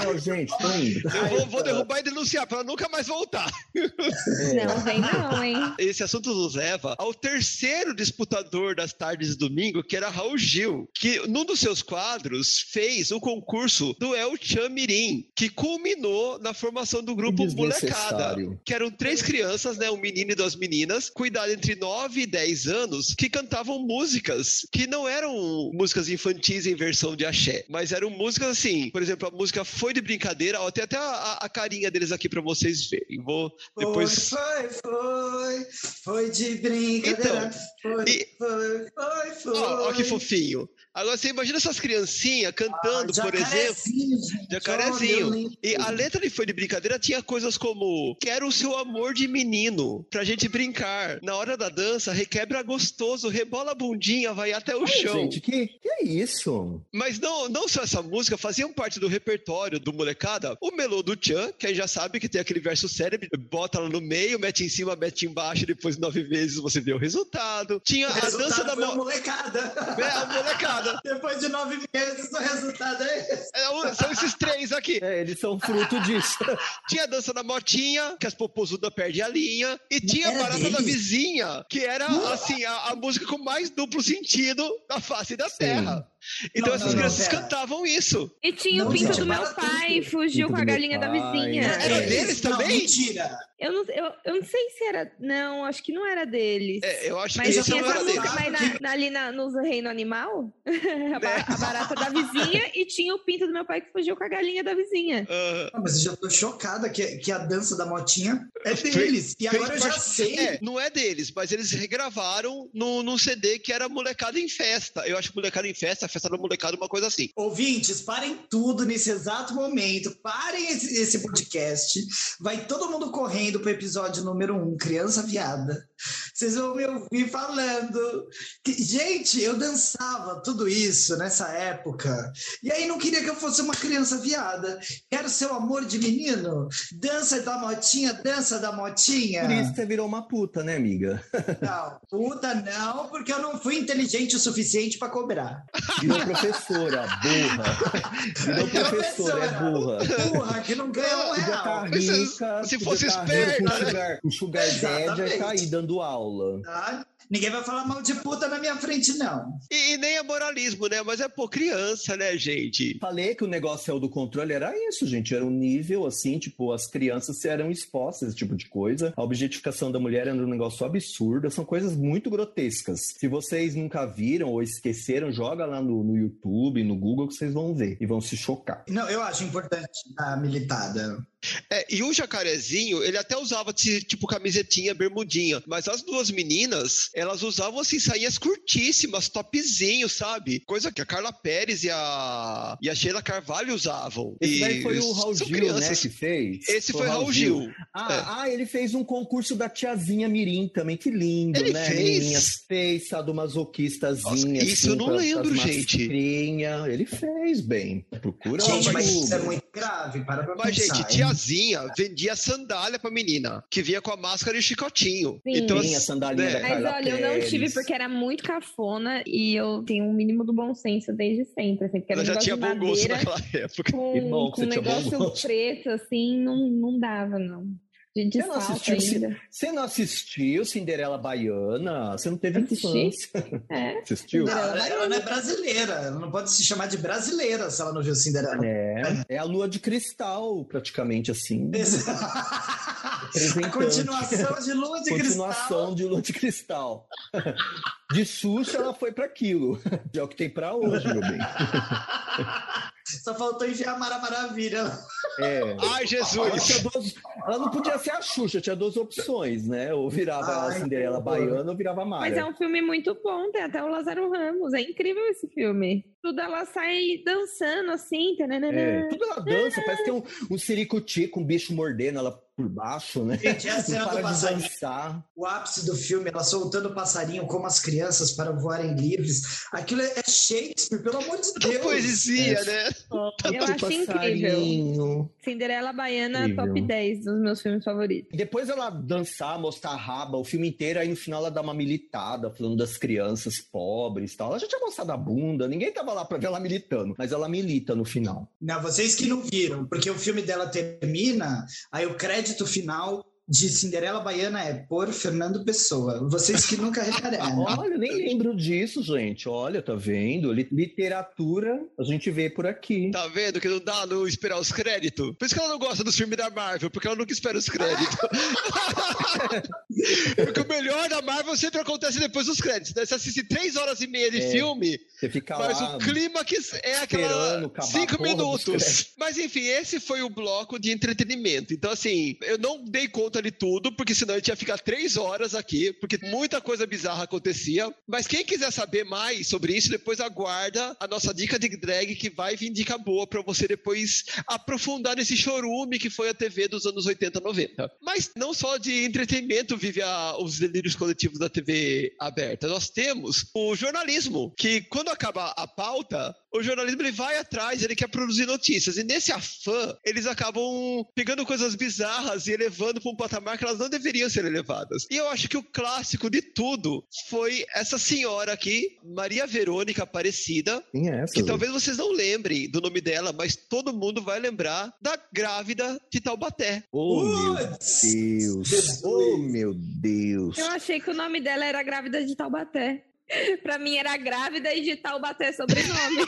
tchau, gente, tô indo. Eu vou, vou derrubar e denunciar pra ela nunca mais voltar. É. Não, vem não, hein? Esse assunto nos leva ao terceiro disputador das tardes de domingo, que era Raul Gil, que num dos seus quadros fez o concurso do El Chan Mirim, que culminou na formação do grupo Molecada. Que eram três crianças, né? Um menino e duas meninas, com idade entre 9 e 10 anos, que cantavam músicas que não eram músicas infantis em versão de axé, mas eram músicas assim, por exemplo, a música Foi de Brincadeira, ó, tem até a, a carinha deles aqui pra vocês verem. Vou depois. Foi, foi, foi, foi de brincadeira. foi, e- foi, foi, foi. Ó, ó que fofinho. Agora você imagina essas criancinhas cantando, por exemplo. Jacarezinho, gente. E a letra de Foi de Brincadeira tinha coisas como Quero o seu amor de menino, pra gente brincar. Na hora da dança, requebra gostoso, rebola a bundinha, vai até o Ai, chão. gente, que, que é isso? Mas não, não só essa música, faziam parte do repertório do molecada. O Melô do Tchan, que aí já sabe que tem aquele verso cérebro, bota lá no meio, mete em cima, mete embaixo, depois de nove vezes você vê o resultado. Tinha O a dança da mo... molecada. é, a molecada. Depois de nove meses, o resultado é esse. É, são esses três aqui. É, eles são fruto disso. (laughs) Tinha a dança da motinha, que as popozudas perdem a linha. E tinha a Era barata da vizinha, que era, assim, a, a música com mais duplo sentido da face da terra. Então Não, essas não, não, crianças pera. cantavam isso. E tinha Não, o pinto do meu para pai, tudo. fugiu Pinto com a galinha da vizinha. Era É, deles não, também? mentira. Eu não, eu, eu não sei se era. Não, acho que não era deles. É, eu acho Mas que tinha não era essa deles. música, mas na, na- ali na, nos Reino Animal, (laughs) a, ba- a barata da vizinha e tinha o pinto do meu pai que fugiu com a galinha da vizinha. Ah, Mas eu já tô chocada que, que a dança da motinha é Fe- deles. E agora eu já sei. É, não é deles, mas eles regravaram no, num CD que era Molecada em Festa. Eu acho que Molecada em Festa, festa da molecada, uma coisa assim. Ouvintes, parem tudo nesse exato momento. Parem esse, esse podcast. Vai todo mundo correndo pro episódio número um, Criança Viada. Vocês vão me ouvir falando. que- gente, eu dançava tudo isso nessa época. E aí não queria que eu fosse uma criança viada. Quero seu amor de menino. Dança da motinha, dança da motinha. Por isso você virou uma puta, né, amiga? Não, puta não, porque eu não fui inteligente o suficiente para cobrar. (laughs) Virou professora, burra. Virou professora, é burra. Porra, que não ganha um real. Mas se- rica, se fosse tá esperta, né? sugar, daddy, ia tá aí dando aula. Tá? Ninguém vai falar mal de puta na minha frente, não. E, e nem é moralismo, né? Mas é, pô, criança, né, gente? Falei que o negócio é o do controle, era isso, gente. Era um nível assim, tipo, as crianças eram expostas a esse tipo de coisa. A objetificação da mulher era um negócio absurdo. São coisas muito grotescas. Se vocês nunca viram ou esqueceram, joga lá no, no YouTube, no Google, que vocês vão ver e vão se chocar. Não, eu acho importante a militada. É, e o jacarezinho, ele até usava ti- tipo camisetinha, bermudinha. Mas as duas meninas, elas usavam assim sainhas curtíssimas, topzinho, sabe? Coisa que a Carla Pérez e a, e a Sheila Carvalho usavam. Esse e daí foi o Raul Gil, né, que fez? Esse foi Raul Gil. Ah, É. ah, ele fez um concurso da tiazinha Mirim também, que lindo, Ele né? fez? Menininhas fez sadomasoquistazinha. Nossa, isso eu não lembro, gente. mascrinha. Ele fez bem. Procura Gente, mas isso é muito grave. Para pra Mas, pensar. gente, hein? Tiazinha vendia sandália pra menina, que vinha com a máscara e chicotinho. Sim. Então, Sim, a assim, sandalinha né? da Mas olha, eu não Pérez. tive porque era muito cafona e eu tenho um mínimo do bom senso desde sempre. Assim, porque era Ela um já tinha negócio bom de gosto naquela época. com, que com um negócio gosto. preto, assim, não, não dava, não. De Você não assistiu ainda. Você não assistiu Cinderela Baiana? Você não teve Assisti. infância. É. (laughs) Assistiu? Não, Cinderela ela não é brasileira. Ela não pode se chamar de brasileira se ela não viu Cinderela. É, é a lua de cristal, praticamente assim. (laughs) a continuação de Lua de Continuação Cristal. de lua de cristal. (laughs) De Xuxa, ela foi para aquilo. (laughs) É o que tem para hoje, meu bem. (laughs) Só faltou enfiar a Mara Maravilha. É. Ai, Ela, Jesus! tinha duas- ela não podia ser a Xuxa, tinha duas opções, né? Ou virava Ai, a Cinderela que horror. Baiana ou virava Mara. Mas é um filme muito bom, tem até o Lázaro Ramos. É incrível esse filme. Tudo ela sai dançando assim. tananana. É, tudo ela dança, parece que tem um, um siricuti com um bicho mordendo ela por baixo, né? Gente, (laughs) é a cena do passarinho. dançar. O ápice do filme, ela soltando o passarinho como as crianças para voarem livres. Aquilo é Shakespeare, pelo amor de Que Deus. poesia, É. né? Eu acho incrível. Cinderela Baiana, Incrível. top 10 dos meus filmes favoritos. E depois ela dançar, mostrar a raba, o filme inteiro, aí no final ela dá uma militada, falando das crianças pobres e tal. Ela já tinha mostrado a bunda, ninguém tava lá pra ver ela militando, mas ela milita no final. Não, vocês que não viram, porque o filme dela termina, aí o crédito final de Cinderela Baiana é por Fernando Pessoa. Vocês que nunca repararam. (laughs) Olha, eu nem lembro disso, gente. Olha, tá vendo? Li- Literatura a gente vê por aqui. Tá vendo que não dá não esperar os créditos? Por isso que ela não gosta dos filmes da Marvel, porque ela nunca espera os créditos. (laughs) porque o melhor da Marvel sempre acontece depois dos créditos. Né? Você assiste três horas e meia de É, filme, Você fica mas lá. o clima que é aquela cinco minutos. Mas enfim, esse foi o bloco de entretenimento. Então, assim, eu não dei conta de tudo, porque senão a gente ia ficar três horas aqui, porque muita coisa bizarra acontecia. Mas quem quiser saber mais sobre isso, depois aguarda a nossa dica de drag, que vai vir dica boa pra você depois aprofundar nesse chorume que foi a TV dos anos 80, 90. Mas não só de entretenimento vive a- os delírios coletivos da TV aberta. Nós temos o jornalismo, que quando acaba a pauta, o jornalismo ele vai atrás, ele quer produzir notícias. E nesse afã, eles acabam pegando coisas bizarras e elevando para um patamar que elas não deveriam ser elevadas. E eu acho que o clássico de tudo foi essa senhora aqui, Maria Verônica Aparecida, Quem é essa? que talvez vocês não lembrem do nome dela, mas todo mundo vai lembrar da grávida de Taubaté. Oh, meu! Deus. Oh, meu Deus. Eu achei que o nome dela era Grávida de Taubaté. (laughs) Pra mim era grávida e de Taubaté sobrenome.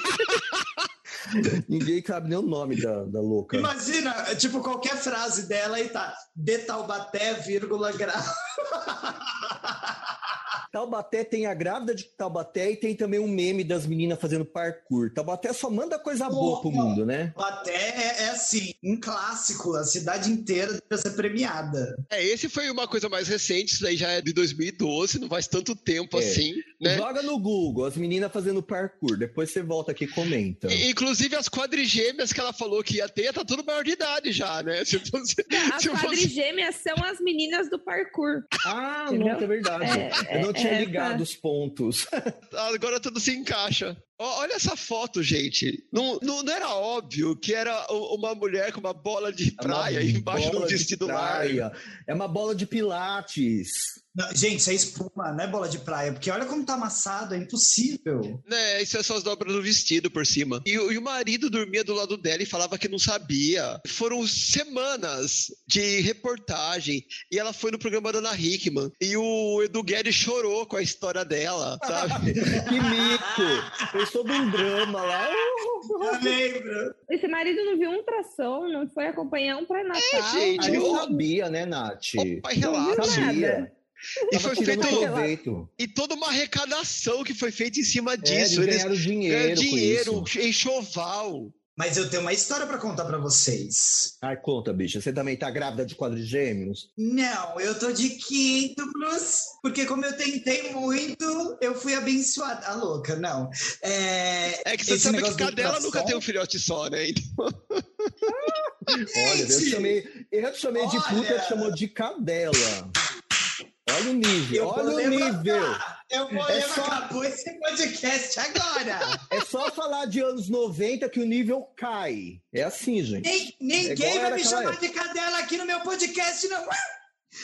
(laughs) Ninguém sabe nem o nome da, da louca. Imagina, tipo, qualquer frase dela e tá de Taubaté, vírgula, grau. (laughs) Taubaté tem a grávida de Taubaté e tem também um meme das meninas fazendo parkour. Taubaté só manda coisa boa pro mundo, né? Taubaté é, é assim, um clássico, a cidade inteira deve ser premiada. É, esse foi uma coisa mais recente, isso daí já é de 2012, não faz tanto tempo É. assim, né? Joga no Google, as meninas fazendo parkour. Depois você volta aqui e comenta. E- Inclusive as quadrigêmeas que ela falou que ia ter, tá tudo maior de idade já, né? Se fosse, As se fosse- quadrigêmeas são as meninas do parkour. Ah, não, é verdade. É, Eu não é, tinha é, ligado os pontos. (laughs) agora tudo se encaixa. Olha essa foto, gente. Não, não, não era óbvio que era uma mulher com uma bola de É uma praia embaixo de um bola de vestido largo. praia. É uma bola de pilates. Não, gente, isso é espuma, não é bola de praia, porque olha como tá amassado, é impossível. Né, isso é só as dobras do vestido por cima. E, o- e o marido dormia do lado dela e falava que não sabia. Foram semanas de reportagem e ela foi no programa da Ana Hickman. E o Edu Guedes chorou com a história dela, sabe? (laughs) Que mico! Fez todo um drama lá. Eu lembro. Esse marido não viu um ultrassom, não foi acompanhar um pré-natal. gente, A gente ô- sabia, né, Nath? O pai relaxa. Sabia. E foi feito. proveito. E toda uma arrecadação que foi feita em cima É, disso. eles Eles ganharam dinheiro, com dinheiro, isso. enxoval. Mas eu tenho uma história pra contar pra vocês. Ai, conta, bicha. Você também tá grávida de quadrigêmeos? Não, eu tô de quíntuplos, porque como eu tentei muito, eu fui abençoada. A louca, não. É, É que você esse sabe que cadela nunca tem um filhote só, né? (laughs) Então, Olha, eu te chamei, eu te chamei de puta, Olha. te chamou de cadela. Olha o nível, olha o levantar. nível. Eu vou É levar, só- acabou esse podcast agora. É só falar de anos 90 que o nível cai. É assim, gente. Nem- É ninguém igual vai me chamar de cadela aqui no meu podcast, não.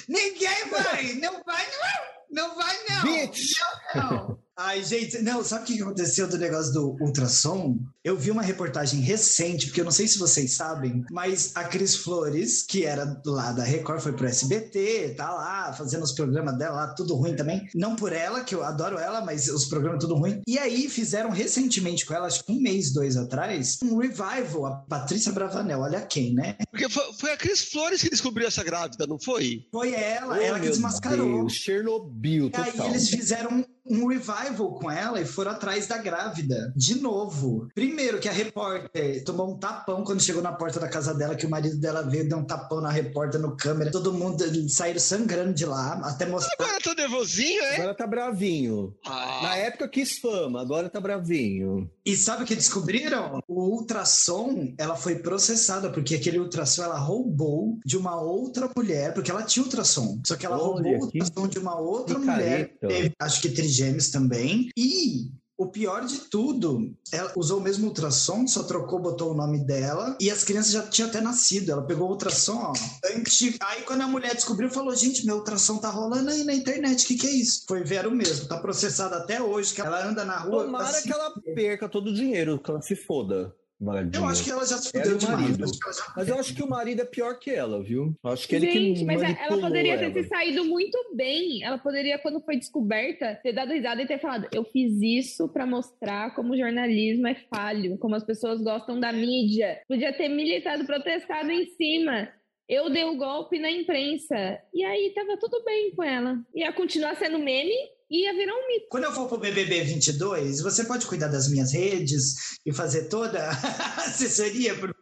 Ninguém vai, não vai, não. Não vai, não. Bitch! Não. Ai, gente, não, sabe o que aconteceu do negócio do ultrassom? Eu vi uma reportagem recente, porque eu não sei se vocês sabem, mas a Cris Flores, que era lá da Record, foi pro SBT, tá lá, fazendo os programas dela lá, tudo ruim também. Não por ela, que eu adoro ela, mas os programas tudo ruim. E aí fizeram recentemente com ela, acho que um mês, dois atrás, um revival, a Patrícia Bravanel, olha quem, né? porque foi, foi a Cris Flores que descobriu essa grávida, não foi? Foi ela, Oh, ela que desmascarou. Deus, Chernobyl E aí total. eles fizeram um, revival com ela e foram atrás da grávida, de novo. Primeiro que a repórter tomou um tapão quando chegou na porta da casa dela, que o marido dela veio, deu um tapão na repórter no câmera, todo mundo saíram sangrando de lá, até mostrar. Agora tá nervosinho, é? Agora tá bravinho. Ah, Na época quis fama, agora tá bravinho. E sabe o que descobriram? O ultrassom, ela foi processada, porque aquele ultrassom ela roubou de uma outra mulher, porque ela tinha ultrassom. Só que ela Olha, roubou o que- ultrassom de uma outra que mulher, teve, acho que trigêmeos também. E o pior de tudo, ela usou o mesmo ultrassom, só trocou, botou o nome dela, e as crianças já tinham até nascido. Ela pegou o ultrassom, ó. Aí quando a mulher descobriu, falou: gente, meu ultrassom tá rolando aí na internet, o que, que é isso? Foi ver o mesmo, tá processada até hoje, que ela anda na rua. Tomara assim, que ela perca todo o dinheiro, que ela se foda. Eu acho que ela já se fudeu marido. Mas eu acho que o marido é pior que ela, viu? Eu Acho que ele Gente, que mas ela poderia ter ela. se saído muito bem. Ela poderia, quando foi descoberta, ter dado risada e ter falado: Eu fiz isso pra mostrar como o jornalismo é falho, como as pessoas gostam da mídia. Podia ter militado, protestado em cima. Eu dei o golpe na imprensa. E aí tava tudo bem com ela. Ia continuar sendo meme ia virar um mito. Quando eu for pro BBB 22, você pode cuidar das minhas redes e fazer toda (laughs) a assessoria pro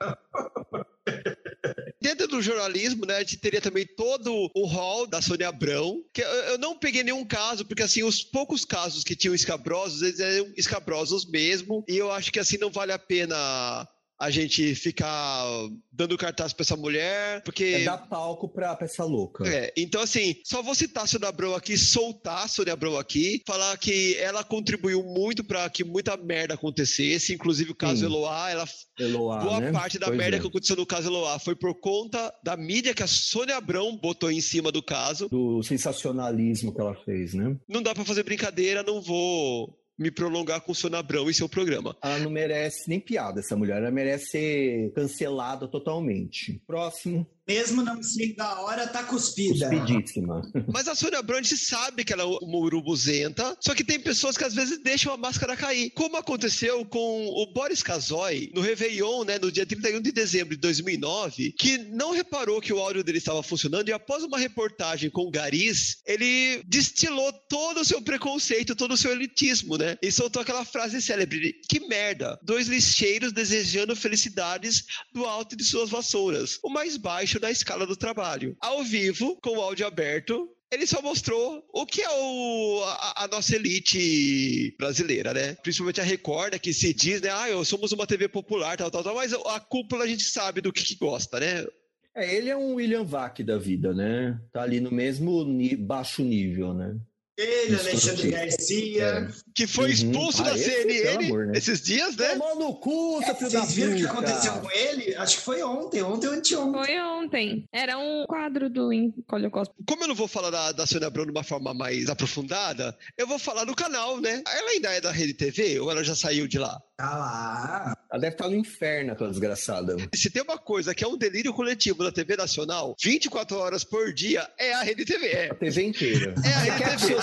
Dentro do jornalismo, né, a gente teria também todo o hall da Sônia Abrão, que eu, eu não peguei nenhum caso, porque assim, os poucos casos que tinham escabrosos, eles eram escabrosos mesmo, e eu acho que assim não vale a pena a gente ficar dando cartaz pra essa mulher, porque... É dar palco pra, pra essa louca. É, então assim, só vou citar a Sônia Abrão aqui, soltar a Sônia Abrão aqui, falar que ela contribuiu muito pra que muita merda acontecesse, inclusive o caso Sim. Eloá, ela Eloá, Boa né? parte da Pois merda é. que aconteceu no caso Eloá foi por conta da mídia que a Sônia Abrão botou em cima do caso. Do sensacionalismo que ela fez, né? Não dá pra fazer brincadeira, não vou me prolongar com Sônia Abrão e seu programa. Ela não merece nem piada, essa mulher. Ela merece ser cancelada totalmente. Próximo, Mesmo não sendo da hora, tá cuspida. cuspidíssima. Mas a Sônia a gente sabe que ela é uma urubuzenta, só que tem pessoas que às vezes deixam a máscara cair. Como aconteceu com o Boris Casoy no Réveillon, né, no dia 31 de dezembro de 2009, que não reparou que o áudio dele estava funcionando e após uma reportagem com o Gariz, ele destilou todo o seu preconceito, todo o seu elitismo, né? E soltou aquela frase célebre: Que merda! Dois lixeiros desejando felicidades do alto de suas vassouras, o mais baixo da escala do trabalho. Ao vivo, com o áudio aberto, ele só mostrou o que é o, a, a nossa elite brasileira, né? Principalmente a Record, né, que se diz, né? Ah, eu somos uma TV popular, tal, tal, tal, mas a cúpula a gente sabe do que, que gosta, né? É, ele é um William Vac da vida, né? Tá ali no mesmo ni- baixo nível, né? Ele, Isso, Alexandre. Garcia. Que foi Uhum. expulso Ah, da CNN pelo amor, né? esses dias, né? Tomou no cu, seu filho da Vocês viram o que aconteceu com ele? Acho que foi ontem, ontem ou anteontem. Foi ontem. Era um quadro do Encolhe o Cosmo. Como eu não vou falar da, da Sônia Abrão de uma forma mais aprofundada, eu vou falar do canal, né? Ela ainda é da Rede TV ou ela já saiu de lá? Tá lá. Ela deve estar no inferno, aquela desgraçada. Se tem uma coisa que é um delírio coletivo da TV Nacional, 24 horas por dia, é a Rede TV. É. A TV inteira. É a Rede TV.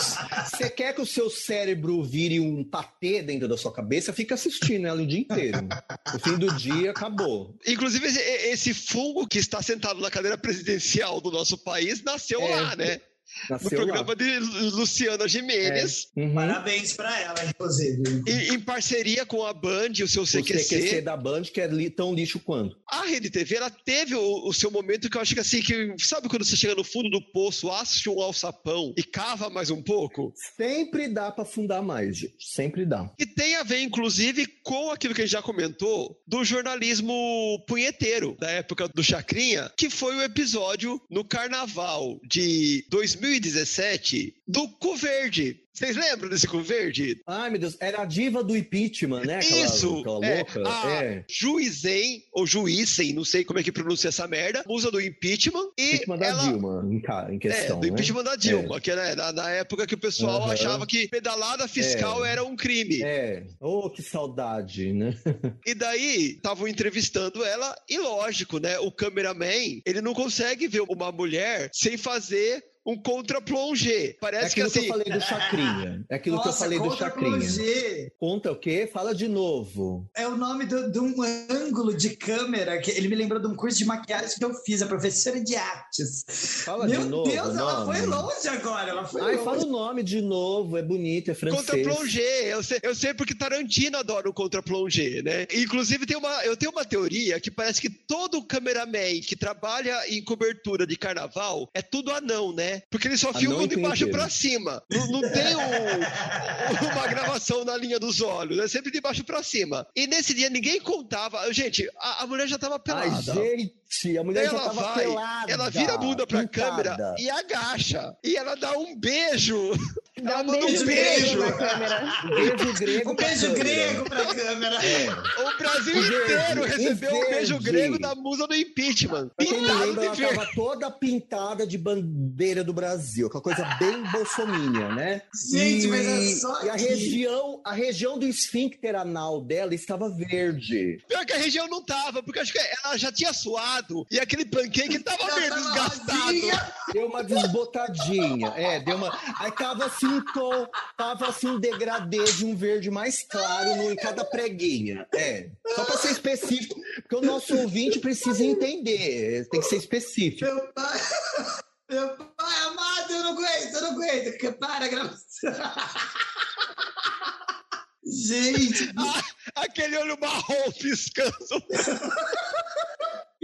Você quer que o seu cérebro vire um patê dentro da sua cabeça? Fica assistindo ela o dia inteiro. No fim do dia, acabou. Inclusive, esse, esse fungo que está sentado na cadeira presidencial do nosso país nasceu É. lá, né? No Nasceu lá. programa de Lu- Luciana Gimenez, Uhum. Parabéns pra ela, inclusive. em, em parceria com a Band e o seu O CQC. CQC da Band, que é li- tão lixo quanto. A Rede TV, ela teve o, o seu momento que eu acho que assim, que sabe quando você chega no fundo do poço, acha um alçapão e cava mais um pouco? Sempre dá pra afundar mais, gente. Sempre dá. E tem a ver, inclusive, com aquilo que a gente já comentou do jornalismo punheteiro, da época do Chacrinha, que foi o episódio no carnaval de 2017 do Cu Verde. Vocês lembram desse Cu Verde? Ai, meu Deus, era a diva do impeachment, né? Aquela, Isso! aquela é, louca. a É. Juizem, ou Juízem, não sei como é que pronuncia essa merda, musa do impeachment e Impeachment da ela... Dilma, em, É, questão. do né? impeachment da Dilma, que era na, na época que o pessoal Aham. achava que pedalada fiscal É. era um crime. É. Oh, que saudade, né? (laughs) E daí, estavam entrevistando ela, e lógico, né? O cameraman, ele não consegue ver uma mulher sem fazer um contra-plongé. É Parece aquilo que que, assim. eu falei do Chacrinha. É aquilo que eu Nossa, falei do Chacrinha. Conta o quê? Fala de novo. É o nome de um ângulo de câmera que ele me lembrou de um curso de maquiagem que eu fiz, a professora de artes. Fala Meu de novo. Deus, o ela nome. foi longe agora, ela foi Ai, longe. fala o nome de novo, é bonito, é francês. Contra-plongé, eu sei, eu sei porque Tarantino adora o contra-plongé, né? Inclusive, tem uma, eu tenho uma teoria que parece que todo cameraman que trabalha em cobertura de carnaval é tudo anão, né? Porque eles só filmam e de baixo pra cima. Não, não tem um- uma gravação na linha dos olhos, é sempre de baixo pra cima. E nesse dia ninguém contava. Gente, a, a mulher já tava pelada. Ai, gente, a mulher já ela tava vai, pelada. ela vira a bunda pra pintada. câmera e agacha. E ela dá um beijo. Dá um beijo, um beijo. na câmera. (laughs) Um beijo grego Um pra beijo câmera. grego pra câmera. É. O Brasil verde, inteiro recebeu um beijo grego da musa do impeachment. Pra Pintado lembra, ela verde. tava toda pintada de bandeira do Brasil, aquela coisa bem bolsominion, né? Gente, e, mas é só e a região, a região do esfíncter anal dela estava verde. Pior que a região não tava, porque acho que ela já tinha suado e aquele pancake tava meio tava desgastado. Deu uma desbotadinha, é, deu uma. Aí tava assim tava assim um degradê de um verde mais claro no, em cada preguinha. É, só para ser específico, porque o nosso ouvinte precisa entender, tem que ser específico. Meu pai. (laughs) Meu pai amado, eu não aguento, eu não aguento. Para a gravação. (laughs) Gente, Ah, aquele olho marrom piscando. (laughs)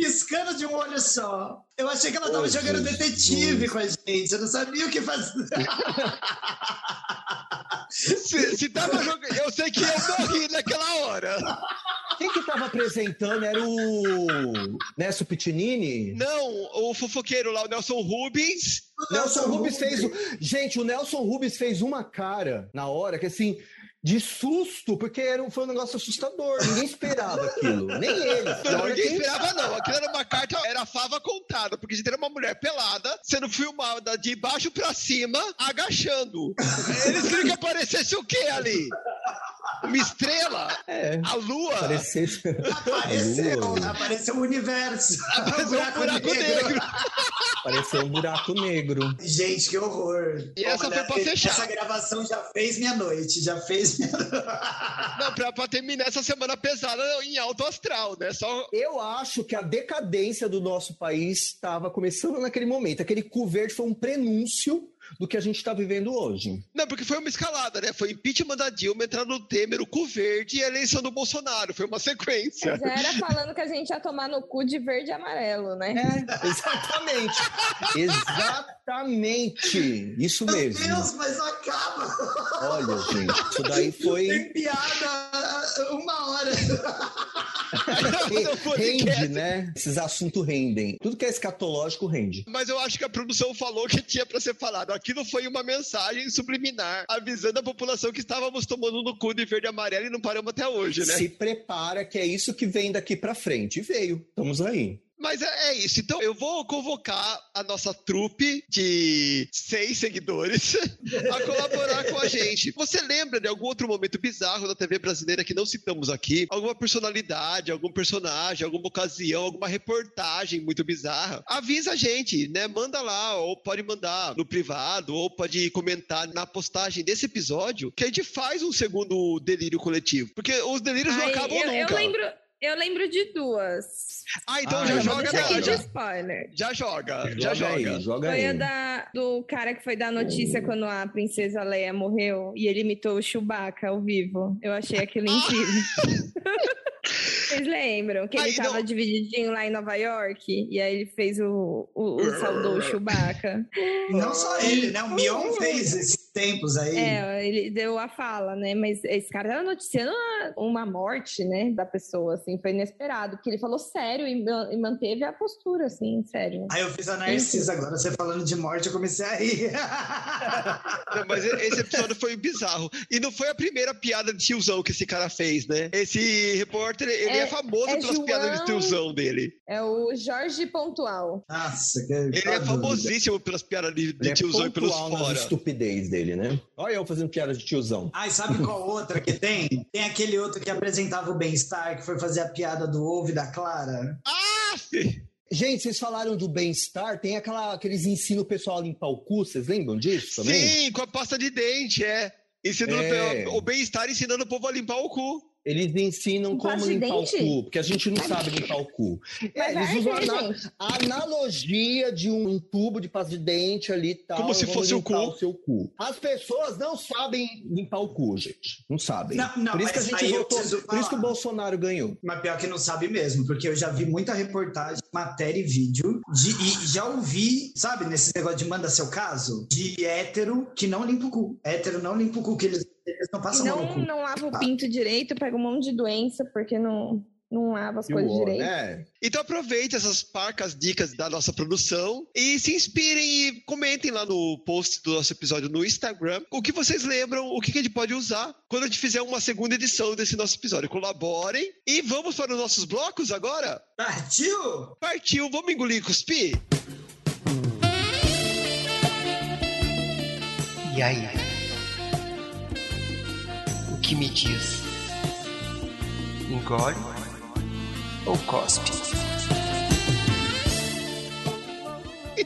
piscando de um olho só. Eu achei que ela tava Oh, jogando Jesus. detetive com a gente. Eu não sabia o que fazer. (laughs) Se, se tava jogando. Eu sei que eu morri naquela hora. Quem que tava apresentando era o Nelson Pitinini? Não, o fofoqueiro lá, o Nelson Rubens. Nelson Rubens fez. o- Gente, o Nelson Rubens fez uma cara na hora que assim. De susto, porque era um, foi um negócio assustador. Ninguém esperava aquilo. Nem ele. Não, ninguém que- esperava, não. (laughs) Aquilo era uma carta, era fava contada, porque gente era uma mulher pelada, sendo filmada de baixo pra cima, agachando. Eles queriam que aparecesse o quê ali? Uma estrela? É. A lua? Apareceu, Lua. apareceu o universo. Apareceu um buraco negro. Pareceu um buraco negro. Gente, que horror. E essa foi pra fechar. Essa gravação já fez minha noite, já fez minha (laughs) Não, pra, pra terminar essa semana pesada em alto astral, né? Só. Eu acho que a decadência do nosso país estava começando naquele momento. Aquele cu verde foi um prenúncio do que a gente está vivendo hoje. Não, porque foi uma escalada, né? Foi impeachment da Dilma, entrada do Temer, o cu verde e a eleição do Bolsonaro. Foi uma sequência. Já era falando que a gente ia tomar no cu de verde e amarelo, né? É, (laughs) exatamente. exatamente. Isso Meu mesmo. Deus, mas acaba. Olha, gente, isso daí foi. Tem piada uma hora. No. Rende, né? Esses assuntos rendem. Tudo que é escatológico rende. Mas eu acho que a produção falou que tinha pra ser falado. Aquilo foi uma mensagem subliminar, avisando a população que estávamos tomando no cu de verde e amarelo e não paramos até hoje, né? Se prepara que é isso que vem daqui pra frente. Veio. Estamos aí. Mas é, é isso. Então eu vou convocar a nossa trupe de seis seguidores a colaborar com a gente. Você lembra de algum outro momento bizarro da TV brasileira que não citamos aqui? Alguma personalidade, algum personagem, alguma ocasião, alguma reportagem muito bizarra? Avisa a gente, né? Manda lá, ou pode mandar no privado, ou pode comentar na postagem desse episódio, que a gente faz um segundo delírio coletivo. Porque os delírios não Ai, acabam eu, eu nunca. lembro, eu lembro de duas. Ah, então Ah, já joga de nela. spoiler. Já joga, já joga. aí, joga Foi aí. a da, do cara que foi dar notícia quando a princesa Leia morreu e ele imitou o Chewbacca ao vivo. Eu achei aquilo incrível. (laughs) Vocês lembram que ele Aí, tava não. divididinho lá em Nova York? E aí ele fez o, o, o saudou o Chewbacca. E não só ele, né? O Mion fez esses tempos aí. É, ele deu a fala, né? Mas esse cara tava noticiando uma, uma morte, né, da pessoa, assim, foi inesperado, porque ele falou sério e, e manteve a postura, assim, sério. Aí eu fiz a Narcisa agora, você falando de morte, eu comecei a rir. (laughs) Não, mas esse episódio foi bizarro. E não foi a primeira piada de tiozão que esse cara fez, né? Esse repórter, ele é, É- famoso é pelas João- piadas de tiozão dele. É o Jorge Pontual. Nossa, que Ele é famosíssimo pelas piadas de, de é tiozão e pelos fora. estupidez dele, né? Olha eu fazendo piada de tiozão. Ai, sabe qual outra que tem? Tem aquele outro que apresentava o bem-estar, que foi fazer a piada do ovo e da Clara. Ah! Gente, vocês falaram do bem-estar, tem aquela, aqueles ensinam o pessoal a limpar o cu, vocês lembram disso também? Sim, com a pasta de dente, é. Ensinando É. o bem-estar ensinando o povo a limpar o cu. Eles ensinam Com como limpar dente? o cu, porque a gente não sabe limpar o cu. É, eles vai usam a, analogia de um tubo de pasta de dente ali e tal. Como se fosse o cu. o seu cu. As pessoas não sabem limpar o cu, gente. Não sabem. Não, não, por isso que a gente votou. Por isso que o. Bolsonaro ganhou. Mas pior que não sabe mesmo, porque eu já vi muita reportagem, matéria e vídeo, de- e já ouvi, sabe, nesse negócio de manda seu caso, de hétero que não limpa o cu. Hétero não limpa o cu, que eles, eles não passam não, não lava o pinto direito, pega um monte de doença, porque não, não lava as E coisas direito. né? Então aproveite essas parcas dicas da nossa produção e se inspirem e comentem lá no post do nosso episódio no Instagram o que vocês lembram, o que a gente pode usar quando a gente fizer uma segunda edição desse nosso episódio. Colaborem e vamos para os nossos blocos agora? Partiu? Partiu, vamos engolir e cuspir? E aí? Que me diz? Engole ou cospe?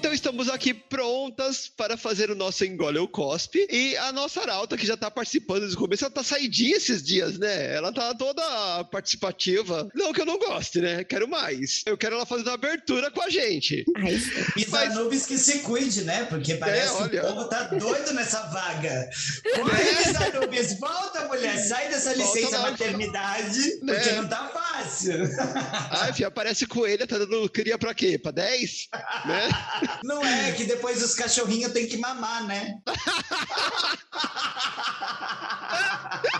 Então estamos aqui prontas para fazer o nosso Engole ou Cospe. E a nossa Arauta, que já tá participando desde o começo, ela tá saidinha esses dias, né? Ela tá toda participativa. Não que eu não goste, né? Quero mais. Eu quero ela fazendo a abertura com a gente. Ai, E Mas- Zanubis que se cuide, né? Porque parece olha. que o povo tá doido nessa vaga. (laughs) Corre, Zanubis, volta, mulher. Sai dessa Volta licença maternidade, porque Né? não tá fácil. Ai, filha, aparece coelha, tá dando cria pra quê? Pra 10? (laughs) Né? Não é que depois os cachorrinhos têm que mamar, né? (laughs)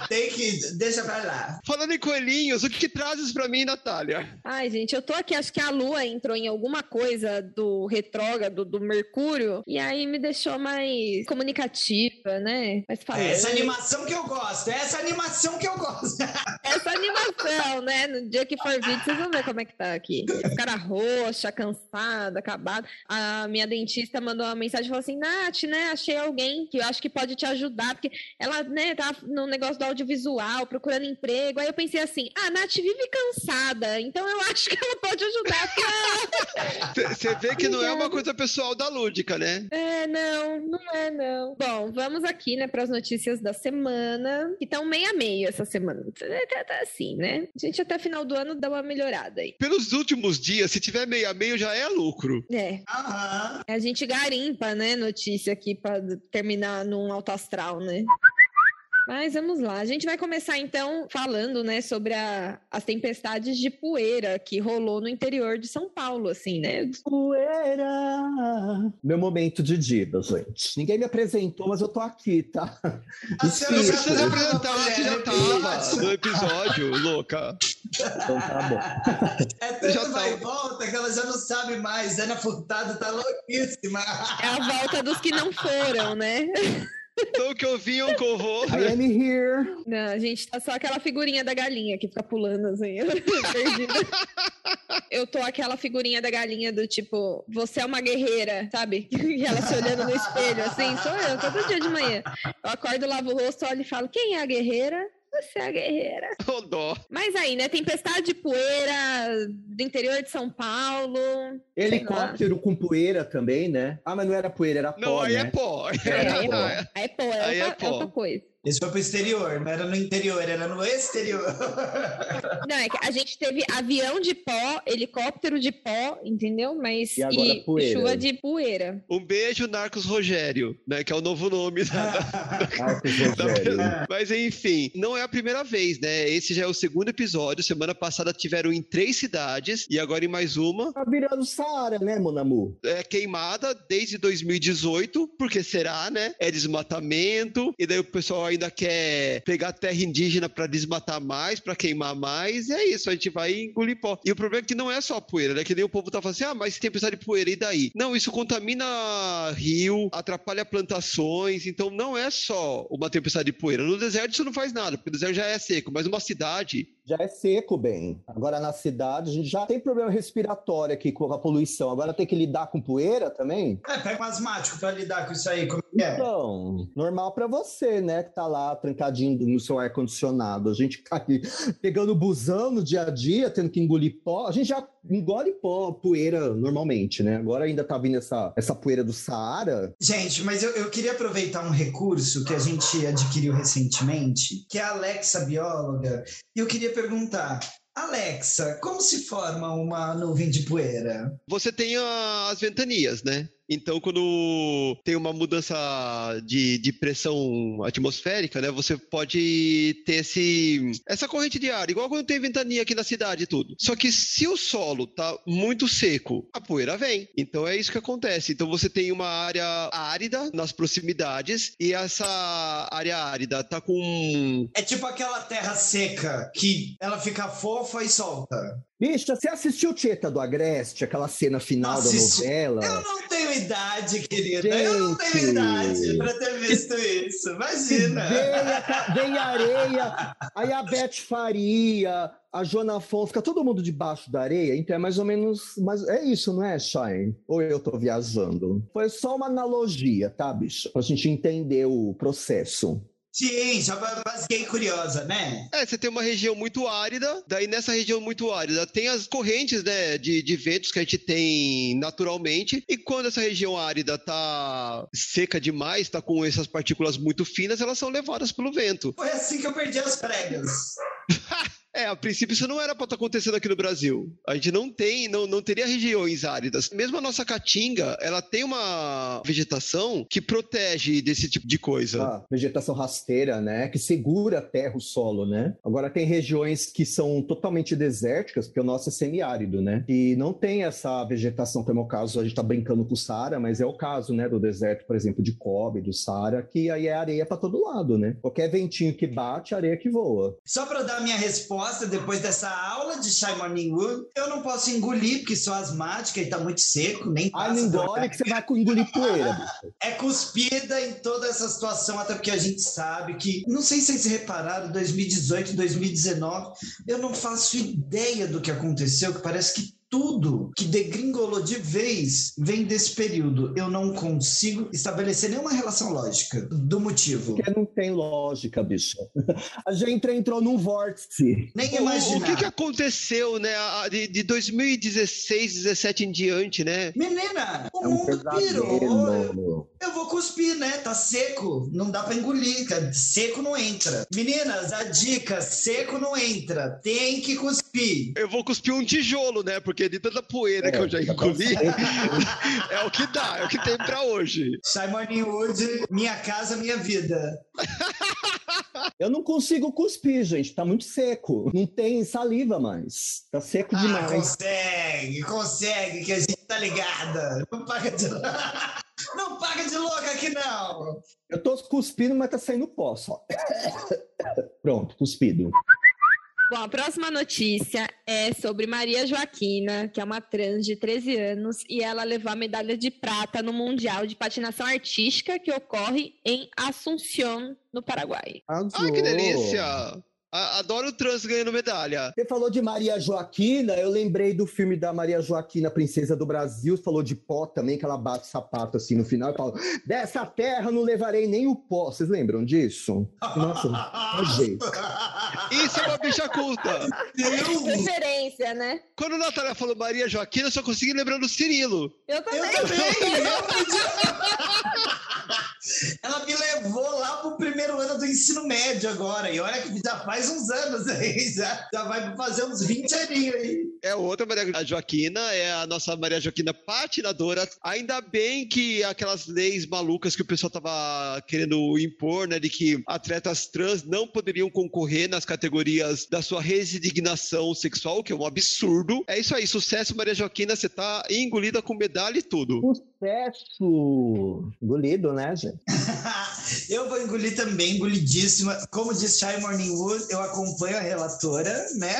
Tem que. Deixa pra lá. Falando em coelhinhos, o que, que trazes pra mim, Natália? Ai, gente, eu tô aqui, acho que a Lua entrou em alguma coisa do retrógrado, do Mercúrio, e aí me deixou mais comunicativa, né? Mais É falante. essa animação que eu gosto. É essa animação que eu gosto. (laughs) Essa animação, né? No dia que for vídeo, vocês vão ver como é que tá aqui. Cara roxa, cansada, acabada. A minha dentista mandou uma mensagem e falou assim: Nath, né? Achei alguém que eu acho que pode te ajudar, porque ela, né, tá no negócio do audiovisual, procurando emprego. Aí eu pensei assim: ah, a Nath vive cansada, então eu acho que ela pode ajudar. (laughs) Você vê que não é uma coisa pessoal da Lúdica, né? é, não, não é, não. Bom, vamos aqui, né, para as notícias da semana, que estão meio a meio essa semana. Tá, assim, né? A gente até final do ano dá uma melhorada aí. Pelos últimos dias, se tiver meio a meio, já é lucro. É, Aham. a gente garimpa, né, notícia aqui para terminar num alto astral, né? Mas vamos lá. A gente vai começar então falando, né, sobre a- as tempestades de poeira que rolou no interior de São Paulo, assim, né? Poeira. Meu momento de diva, gente. Ninguém me apresentou, mas eu tô aqui, tá? A senhora Não precisa se já apresentar, você já mulher, tava no episódio, louca. Então tá bom. É tanto Já vai e volta que ela já não sabe mais. Ana Furtado tá louquíssima. É a volta dos que não foram, né? (laughs) Então que eu vi um corvo. I am here. Não, a gente tá só aquela figurinha da galinha que fica pulando assim, (laughs) perdida. Eu tô aquela figurinha da galinha do tipo, você é uma guerreira, sabe? (laughs) E ela se olhando no espelho, assim, sou eu, todo dia de manhã. Eu acordo, lavo o rosto, olho e falo, quem é a guerreira? Você é a guerreira. (laughs) Ô, dó. Mas aí, né? Tempestade de poeira do interior de São Paulo. Helicóptero com poeira também, né? Ah, mas não era poeira, era Não, pó, aí né? é pó. É, aí é pó. Aí é pó, é, Aí é outra, é pó. outra coisa. Esse foi pro exterior, não era no interior, era no exterior. (laughs) Não, é que a gente teve avião de pó, helicóptero de pó, entendeu? Mas E agora poeira. chuva de poeira. Um beijo, Narcos Rogério, né? Que é o novo nome da, (laughs) Marcos (laughs) da Rogério. Mas enfim, não é a primeira vez, né? Esse já é o segundo episódio. Semana passada tiveram em três cidades e agora em mais uma. Tá virando Saara, né, Monamu? É queimada desde 2018, porque será, né? É desmatamento, e daí o pessoal ainda quer pegar terra indígena para desmatar mais, para queimar mais, e é isso, a gente vai engolir pó. E o problema é que não é só poeira, né? Que nem o povo tá falando assim, ah, mas tem de poeira, e daí? Não, isso contamina rio, atrapalha plantações, então não é só uma tempestade de poeira. No deserto isso não faz nada, porque o deserto já é seco, mas uma cidade Já é seco, bem. Agora na cidade, a gente já tem problema respiratório aqui com a poluição. Agora tem que lidar com poeira também? É, pega um asmático pra lidar com isso aí, como que é? Então, normal pra você, né, que tá lá trancadinho no seu ar-condicionado. A gente aqui pegando busão no dia a dia, tendo que engolir pó. A gente já engole pó, poeira normalmente, né? Agora ainda tá vindo essa, essa poeira do Saara. Gente, mas eu, eu queria aproveitar um recurso que a gente adquiriu recentemente, que é a Alexa Bióloga, e eu queria perguntar. Alexa, como se forma uma nuvem de poeira? Você tem a- as ventanias, né? Então, quando tem uma mudança de, de pressão atmosférica, né? Você pode ter esse, essa corrente de ar, igual quando tem ventania aqui na cidade e tudo. Só que se o solo tá muito seco, a poeira vem. Então é isso que acontece. Então você tem uma área árida nas proximidades e essa área árida tá com É tipo aquela terra seca que ela fica fofa e solta. Bicha, você assistiu Tieta do Agreste, aquela cena final Assisti. da novela? Eu não tenho idade, querida. Eu não tenho Gente. idade pra ter visto isso. Imagina. Vem a, ca- vem a areia, aí a Beth Faria, a Joana Afonso, fica todo mundo debaixo da areia, então é mais ou menos. Mas é isso, não é, Shine? Ou eu tô viajando? Foi só uma analogia, tá, bicha? Pra gente entender o processo. Sim, já fiquei curiosa, né? É, você tem uma região muito árida, daí nessa região muito árida tem as correntes, né, de, de ventos que a gente tem naturalmente, e quando essa região árida tá seca demais, tá com essas partículas muito finas, elas são levadas pelo vento. Foi assim que eu perdi as pregas. (laughs) É, a princípio isso não era para estar acontecendo aqui no Brasil. A gente não tem, não, não teria regiões áridas. Mesmo a nossa caatinga, ela tem uma vegetação que protege desse tipo de coisa. Ah, vegetação rasteira, né? Que segura a terra, o solo, né? Agora tem regiões que são totalmente desérticas, porque o nosso é semiárido, né? E não tem essa vegetação, como é o caso, a gente tá brincando com o Saara, mas é o caso, né? Do deserto, por exemplo, de Kobe, do Saara, que aí é areia para todo lado, né? Qualquer ventinho que bate, areia que voa. Só para dar minha resposta depois dessa aula de Morning Wood, eu não posso engolir porque sou asmática e tá muito seco, nem passa. não engole que você vai engolir poeira. É cuspida em toda essa situação, até porque a gente sabe que, não sei se vocês repararam, 2018, 2019, eu não faço ideia do que aconteceu, que parece que tudo que degringolou de vez vem desse período. Eu não consigo estabelecer nenhuma relação lógica do motivo. Porque não tem lógica, bicho. A gente entrou num vórtice. Nem O- O, que, que aconteceu, né, de, de 2016, 17 em diante, né? Menina, o É um mundo pirou. pesadelo. Eu vou cuspir, né? Tá seco. Não dá pra engolir. cara. Seco não entra. Meninas, a dica: seco não entra. Tem que cuspir. Eu vou cuspir um tijolo, né? Porque de tanta poeira É, que eu já tá engoli, (laughs) é o que dá, é o que tem pra hoje. Morning Wood, minha casa, minha vida. (laughs) Eu não consigo cuspir, gente. Tá muito seco. Não tem saliva mais. Tá seco Ah, demais. consegue, consegue, que a gente tá ligada. Não paga de (laughs) Não paga de louca aqui, não. Eu tô cuspindo, mas tá saindo pó só. Pronto, cuspido. Bom, a próxima notícia é sobre Maria Joaquina, que é uma trans de 13 anos, e ela levou a medalha de prata no Mundial de Patinação Artística que ocorre em Assunción, no Paraguai. Ai, que delícia! Adoro o trans ganhando medalha. Você falou de Maria Joaquina, eu lembrei do filme da Maria Joaquina, Princesa do Brasil. Você falou de pó também, que ela bate sapato assim no final e fala: Dessa terra não levarei nem o pó. Vocês lembram disso? Nossa, (laughs) nojento. Isso é uma bicha culta. Referência, né? Quando a Natália falou Maria Joaquina, eu só consegui lembrar do Cirilo. Eu Eu também. também! eu (laughs) podia- Ela me levou lá pro primeiro ano do ensino médio agora. E olha que já faz uns anos aí. (laughs) Já, já vai fazer uns 20 aninhos aí. É outra Maria Joaquina, é a nossa Maria Joaquina patinadora. Ainda bem que aquelas leis malucas que o pessoal tava querendo impor, né, de que atletas trans não poderiam concorrer nas categorias da sua resignação sexual, que é um absurdo. É isso aí, sucesso Maria Joaquina, você tá engolida com medalha e tudo. Sucesso! Engolido, né, gente? (laughs) eu vou engolir também, engolidíssima. Como diz Shai Morning Wood, eu acompanho a relatora, né?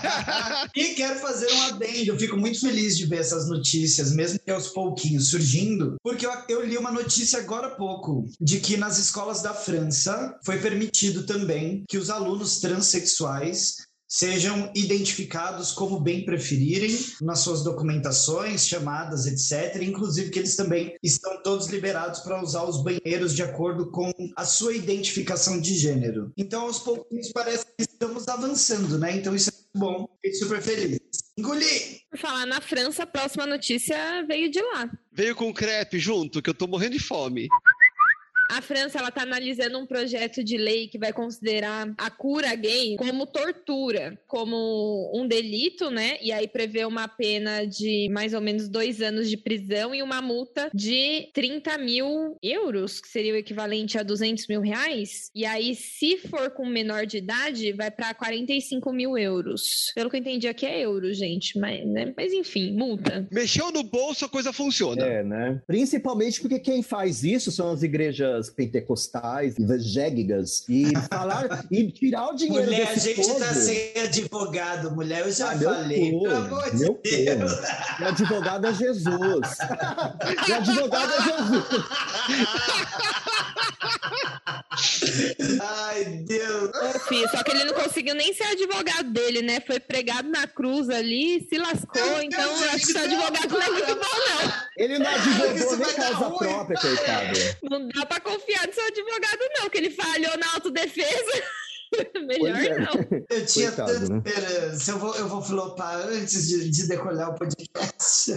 (laughs) e quero fazer um adendo. Eu fico muito feliz de ver essas notícias, mesmo que aos pouquinhos surgindo, porque eu, eu li uma notícia agora há pouco de que nas escolas da França foi permitido também que os alunos transexuais sejam identificados como bem preferirem nas suas documentações, chamadas, etc. Inclusive que eles também estão todos liberados para usar os banheiros de acordo com a sua identificação de gênero. Então, aos pouquinhos parece que estamos avançando, né? Então isso é muito bom. Fiquei super feliz. Engoli! Por falar na França, a próxima notícia veio de lá. Veio com crepe junto, que eu tô morrendo de fome. A França ela está analisando um projeto de lei que vai considerar a cura gay como tortura, como um delito, né? E aí prevê uma pena de mais ou menos dois anos de prisão e uma multa de 30 mil euros, que seria o equivalente a 200 mil reais. E aí, se for com menor de idade, vai para 45 mil euros. Pelo que eu entendi aqui é euro, gente. Mas, né? mas enfim, multa. Mexeu no bolso, a coisa funciona. É, né? Principalmente porque quem faz isso são as igrejas pentecostais, evangélicas, e falar e tirar o dinheiro Mulher, a gente povo. tá sem advogado, mulher. Eu já Ah, meu falei. cu, Pelo amor meu de Deus. cu. Meu advogado é Jesus. Meu (laughs) advogado é Jesus. (laughs) Ai, Deus. Ô, só que ele não conseguiu nem ser advogado dele, né? Foi pregado na cruz ali, se lascou. Meu então, Deus, eu acho que seu advogado não é muito bom, não. Ele não Isso advogou nem causa ruim. própria, coitado. Não dá pra confiar no seu advogado, não, que ele falhou na autodefesa. (laughs) Melhor é. não. Eu tinha Coitado, tanta né? esperança. Eu vou, eu vou flopar antes de, de decolar o podcast.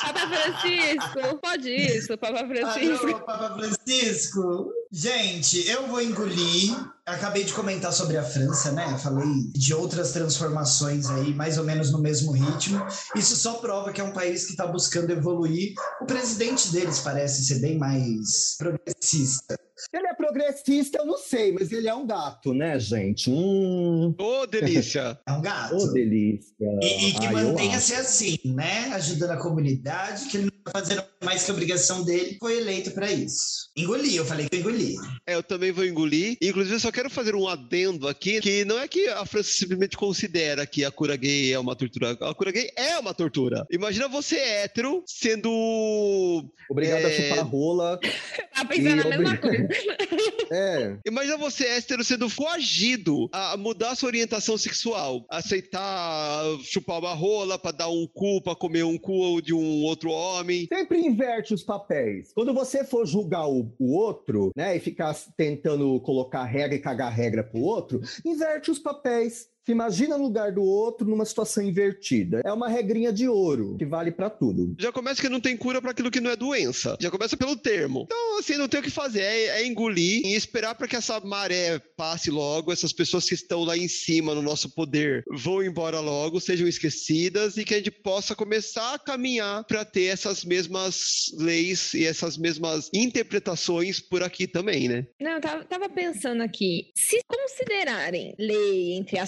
Papa Francisco, pode isso, Papa Francisco. Alô, Papa Francisco. Gente, eu vou engolir. Acabei de comentar sobre a França, né? Falei de outras transformações aí, mais ou menos no mesmo ritmo. Isso só prova que é um país que está buscando evoluir. O presidente deles parece ser bem mais progressista. Ele é progressista, eu não sei, mas ele é um gato, né, gente? Hum, Ô, delícia. (laughs) É um gato. ô, delícia. E, e que eu mantenha-se assim, né? Ajudando a comunidade, que ele fazendo mais que obrigação dele, foi eleito para isso. Engoli, eu falei que eu engoli. É, eu também vou engolir. Inclusive, eu só quero fazer um adendo aqui, que não é que a França simplesmente considera que a cura gay é uma tortura. A cura gay é uma tortura. Imagina você hétero sendo... Obrigado a É. chupar rola. (laughs) Tá pensando E a mesma coisa. (laughs) É, Imagina você hétero sendo coagido a mudar sua orientação sexual. Aceitar chupar uma rola pra dar um cu, pra comer um cu de um outro homem. Sempre inverte os papéis. Quando você for julgar o, o outro, né, e ficar tentando colocar regra e cagar regra pro outro, inverte os papéis. Se imagina no lugar do outro numa situação invertida. É uma regrinha de ouro que vale pra tudo. Já começa que não tem cura pra aquilo que não é doença. Já começa pelo termo. Então, assim, não tem o que fazer. É, é engolir e esperar pra que essa maré passe logo, essas pessoas que estão lá em cima no nosso poder vão embora logo, sejam esquecidas e que a gente possa começar a caminhar pra ter essas mesmas leis e essas mesmas interpretações por aqui também, né? Não, eu tava, tava pensando aqui. Se considerarem lei, entre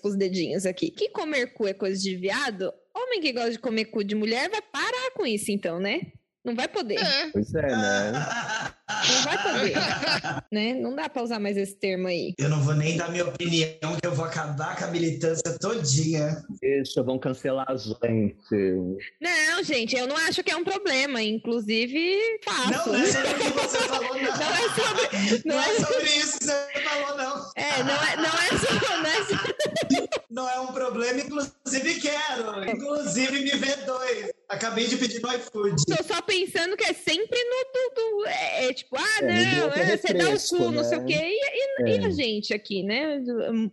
com os dedinhos aqui, que comer cu é coisa de viado, homem que gosta de comer cu de mulher vai parar com isso, então, né? Não vai poder. É. Pois é, né? Não vai poder. né? Não dá pra usar mais esse termo aí. Eu não vou nem dar minha opinião, que eu vou acabar com a militância todinha. Deixa, vão cancelar a gente. Não, gente, eu não acho que é um problema. Inclusive, faço. Não, não é sobre o que você falou, não. Não é sobre. Não Não é é, sobre isso que você falou, não. é, não é, não é sobre. Não é sobre Não é um problema, inclusive quero. Inclusive me vê dois. Acabei de pedir no iFood. Tô só pensando que é sempre no do, do- é, é tipo, ah, É, não, é é, você dá o cu, não sei o né? quê. E, e- É. e a gente aqui, né?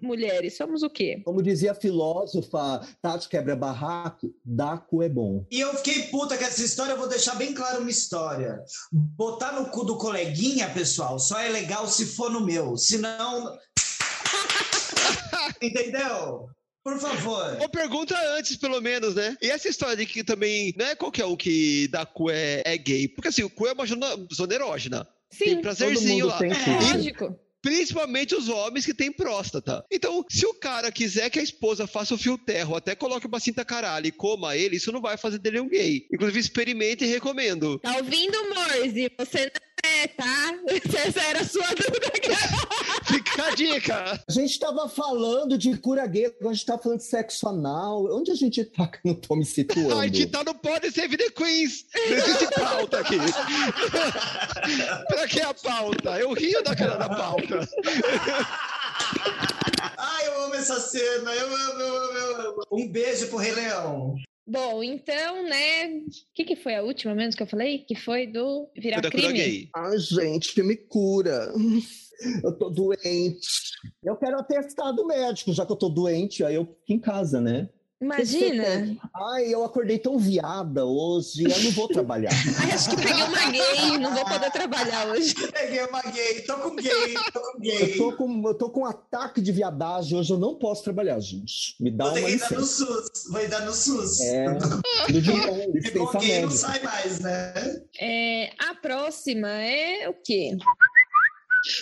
Mulheres, somos o quê? Como dizia a filósofa Tati Quebra Barraco, Daco é bom. E eu fiquei puta com essa história, eu vou deixar bem claro uma história. Botar no cu do coleguinha, pessoal, só é legal se for no meu. Senão. (laughs) (laughs) Entendeu? Por favor. Uma pergunta antes, pelo menos, né? E essa história de que também não é qualquer um que dá cu é, é gay. Porque assim, o cu é uma zona, erógena. Tem Sim, Todo prazerzinho mundo lá. tem É. lógico. Principalmente os homens que têm próstata. Então, se o cara quiser que a esposa faça o fio terra, ou até coloque uma cinta caralho e coma ele, isso não vai fazer dele um gay. Inclusive, experimente e recomendo. Tá ouvindo, Morse? Você não é, tá? (laughs) Essa era a sua dúvida. Fica a dica! A gente tava falando de cura gay, agora a gente tá falando de sexo anal. Onde a gente tá que eu não tô me situando? A gente tá no Pode Save the Queens. Não existe pauta aqui. pra que a pauta? Eu rio da cara da pauta. Ai, eu amo essa cena. Eu amo, eu amo, eu amo. Um beijo pro Rei Leão. Bom, então, né? O que, que foi a última menos que eu falei? Que foi do virar Foi da cura crime? gay. Ai, gente, que me cura. (laughs) Eu tô doente. Eu quero atestado médico, já que eu tô doente, aí eu fico em casa, né? Imagina. Ai, eu acordei tão viada hoje, eu não vou trabalhar. (laughs) Ai, acho que peguei uma gay, não vou poder trabalhar hoje. (laughs) Peguei uma gay, tô com gay, tô com Eu gay. tô com, eu tô com um ataque de viadagem, hoje eu não posso trabalhar, gente. Me dá Vou ter uma que ir dar no licença. SUS, vou ir dar no SUS. É, bom, Pegou licença gay, não médica. sai mais, né? É, a próxima é o quê?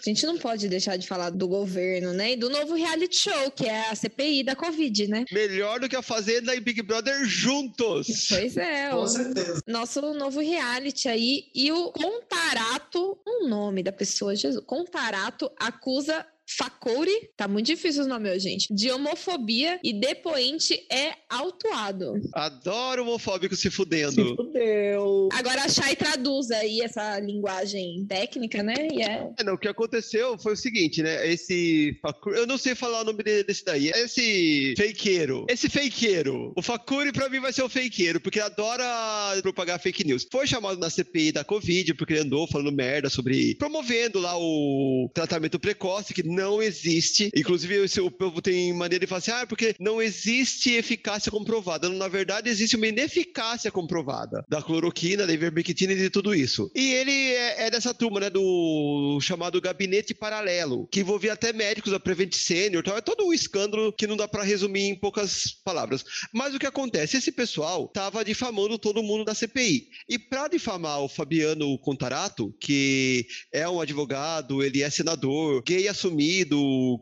A gente não pode deixar de falar do governo, né? E do novo reality show, que é a CPI da Covid, né? Melhor do que a Fazenda e Big Brother juntos. Pois é, Com o certeza. nosso novo reality aí. E o Contarato, o nome da pessoa, Jesus. Contarato acusa Facuri, tá muito difícil os nomes hoje, gente, de homofobia e depoente é autuado. Adoro homofóbico se Se fudendo. fudeu. Agora a Chay traduz aí essa linguagem técnica, né? E é É, não, o que aconteceu foi o seguinte, né? Esse. Facuri- Eu não sei falar o nome de- desse daí. Esse fakeiro. Esse fakeiro. O Facuri, pra mim, vai ser o fakeiro, porque ele adora propagar fake news. Foi chamado na CPI da Covid, porque ele andou falando merda sobre. promovendo lá o tratamento precoce, que não existe. Inclusive, o povo tem maneira de falar assim: ah, porque não existe eficácia comprovada. Na verdade, existe uma ineficácia comprovada da cloroquina, da ivermectina e de tudo isso. E ele é, é dessa turma, né, do chamado gabinete paralelo, que envolvia até médicos da Prevent Senior, tal. é todo um escândalo que não dá pra resumir em poucas palavras. Mas o que acontece? Esse pessoal tava difamando todo mundo da CPI. E pra difamar o Fabiano Contarato, que é um advogado, ele é senador, gay assumido,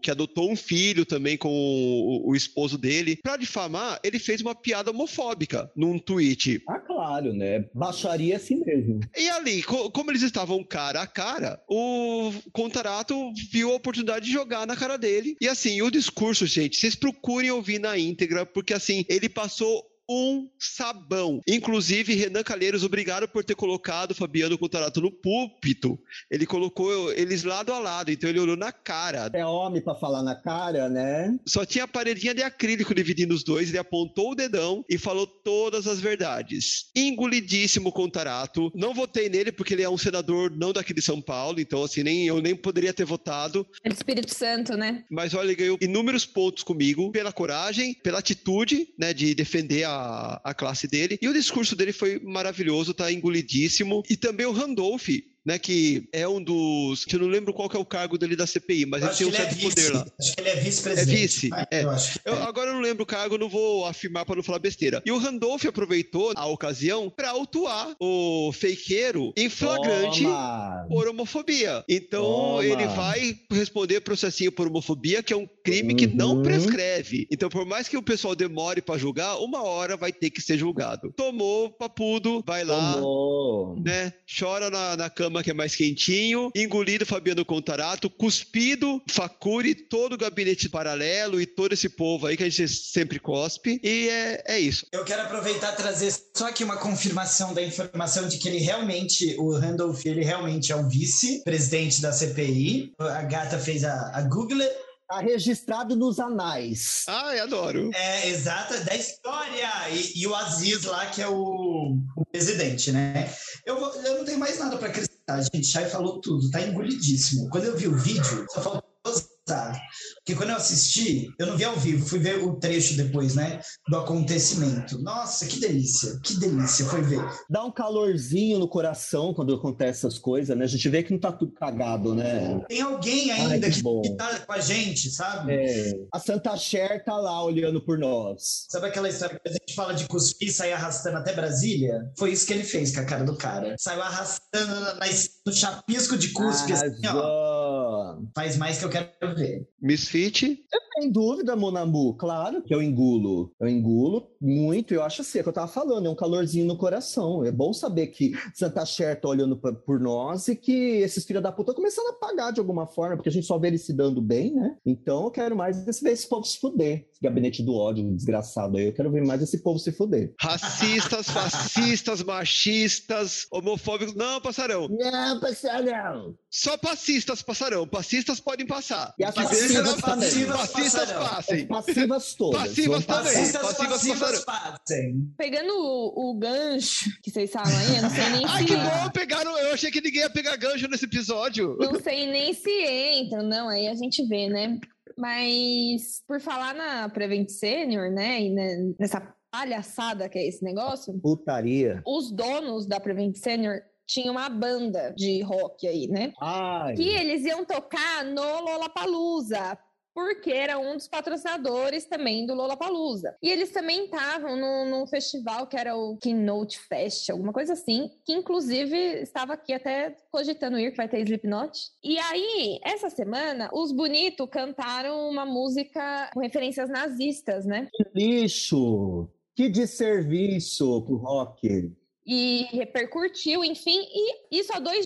que adotou um filho também com o, o esposo dele, pra difamar, ele fez uma piada homofóbica num tweet. Ah, claro, né? Baixaria assim mesmo. E ali, co- como eles estavam cara a cara, o Contarato viu a oportunidade de jogar na cara dele. E assim, o discurso, gente, vocês procurem ouvir na íntegra, porque assim, ele passou um sabão. Inclusive, Renan Calheiros, obrigado por ter colocado o Fabiano Contarato no púlpito. Ele colocou eles lado a lado, então ele olhou na cara. É homem pra falar na cara, né? Só tinha a paredinha de acrílico dividindo os dois, ele apontou o dedão e falou todas as verdades. Engolidíssimo Contarato. Não votei nele porque ele é um senador não daqui de São Paulo, então assim, nem, eu nem poderia ter votado. é do Espírito Santo, né? Mas olha, ele ganhou inúmeros pontos comigo pela coragem, pela atitude, né, de defender a, a classe dele. E o discurso dele foi maravilhoso, tá engolidíssimo. E também o Randolph, né, que é um dos... Eu não lembro qual que é o cargo dele da CPI, mas Eu ele tem um é certo vice. poder lá. Acho que ele é vice-presidente. É vice, é. Eu Eu- é. agora eu não lembro o cargo, não vou afirmar para não falar besteira. E o Randolph aproveitou a ocasião para autuar o fakeiro em flagrante Toma. por homofobia. Então Toma. ele vai responder processinho por homofobia, que é um crime que não Uhum. prescreve. Então, por mais que o pessoal demore para julgar, uma hora vai ter que ser julgado. Tomou, papudo, vai lá. Tomou. Né? Chora na, na cama que é mais quentinho, engolido Fabiano Contarato, cuspido Facuri, todo o gabinete paralelo e todo esse povo aí que a gente sempre cospe. E é, é isso. Eu quero aproveitar e trazer só aqui uma confirmação da informação de que ele realmente, o Randolph, ele realmente é o vice-presidente da CPI. A gata fez a, a Google. Tá registrado nos anais. Ai, adoro. É, exata, da história. E, e o Aziz lá, que é o, o presidente, né? Eu, vou- eu não tenho mais nada pra acrescentar, gente. Chay falou tudo, tá engolidíssimo. Quando eu vi o vídeo, só faltou gozar. Porque quando eu assisti, eu não vi ao vivo, fui ver o trecho depois, né? Do acontecimento. Nossa, que delícia, que delícia foi ver. Dá um calorzinho no coração quando acontece essas coisas, né? A gente vê que não tá tudo cagado, né? Tem alguém Ai, ainda que que, bom. que tá com a gente, sabe? É, a Santa Cher tá lá olhando por nós. Sabe aquela história que a gente fala de cuspir e sair arrastando até Brasília? Foi isso que ele fez com a cara do cara. Saiu arrastando na- na- no chapisco de cuspe, assim, ó. Faz mais que eu quero ver. Misfit. Sem dúvida, Monamu, claro que eu engulo. Eu engulo muito, eu acho assim, é o que eu tava falando, é um calorzinho no coração. É bom saber que Santa Cher tá olhando por nós e que esses filhos da puta estão começando a pagar de alguma forma, porque a gente só vê eles se dando bem, né? Então eu quero mais ver esse povo se fuder. Esse gabinete do ódio desgraçado aí, eu quero ver mais esse povo se fuder. Racistas, fascistas, machistas, homofóbicos. Não, passarão. Não, passarão. Só passistas passarão. Passistas podem passar. E as Que passivas passivas Passistas passarão. passem. Passivas todas. Passivas também. Passistas passivas passivas fazem. Pegando o, o gancho que vocês falam aí, eu não sei nem Ai, se. que bom, pegaram. Eu achei que ninguém ia pegar gancho nesse episódio. Não sei nem se entram, não, aí a gente vê, né? Mas por falar na Prevent Senior, né, e nessa palhaçada que é esse negócio, Putaria. os donos da Prevent Senior tinham uma banda de rock aí, né? Ai. Que eles iam tocar no Lollapalooza, porque era um dos patrocinadores também do Lollapalooza. E eles também estavam num, festival que era o Keynote Fest, alguma coisa assim, que inclusive estava aqui até cogitando ir, que vai ter Slipknot. E aí, essa semana, os Bonito cantaram uma música com referências nazistas, né? Que lixo! Que desserviço pro rock. E repercutiu, enfim, e isso há dois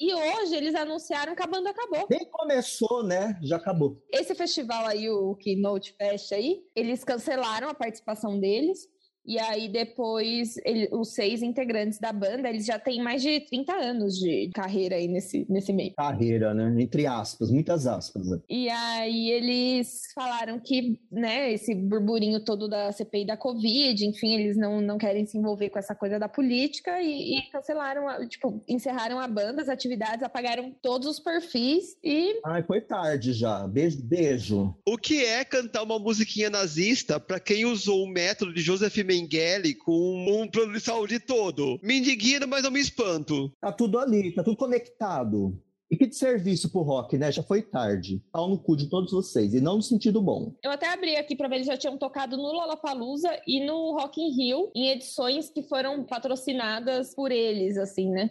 E hoje eles anunciaram que a banda acabou. Nem começou, né? Já acabou. Esse festival aí, o Keynote Fest aí, eles cancelaram a participação deles. E aí depois, ele- os seis integrantes da banda, eles já têm mais de 30 anos de carreira aí nesse, nesse meio. Carreira, né? Entre aspas, muitas aspas. né? E aí eles falaram que, né, esse burburinho todo da CPI da Covid, enfim, eles não, não querem se envolver com essa coisa da política e, e cancelaram, a- tipo, encerraram a banda, as atividades, apagaram todos os perfis e Ai, foi tarde já. Beijo, beijo. O que é cantar uma musiquinha nazista pra quem usou o método de Joseph Mengele com um plano de saúde todo? Me indigna, mas não me espanto. Tá tudo ali, tá tudo conectado. E que de serviço pro rock, né? Já foi tarde. Pau no cu de todos vocês. E não no sentido bom. Eu até abri aqui para ver, eles já tinham tocado no Lollapalooza e no Rock in Rio, em edições que foram patrocinadas por eles, assim, né?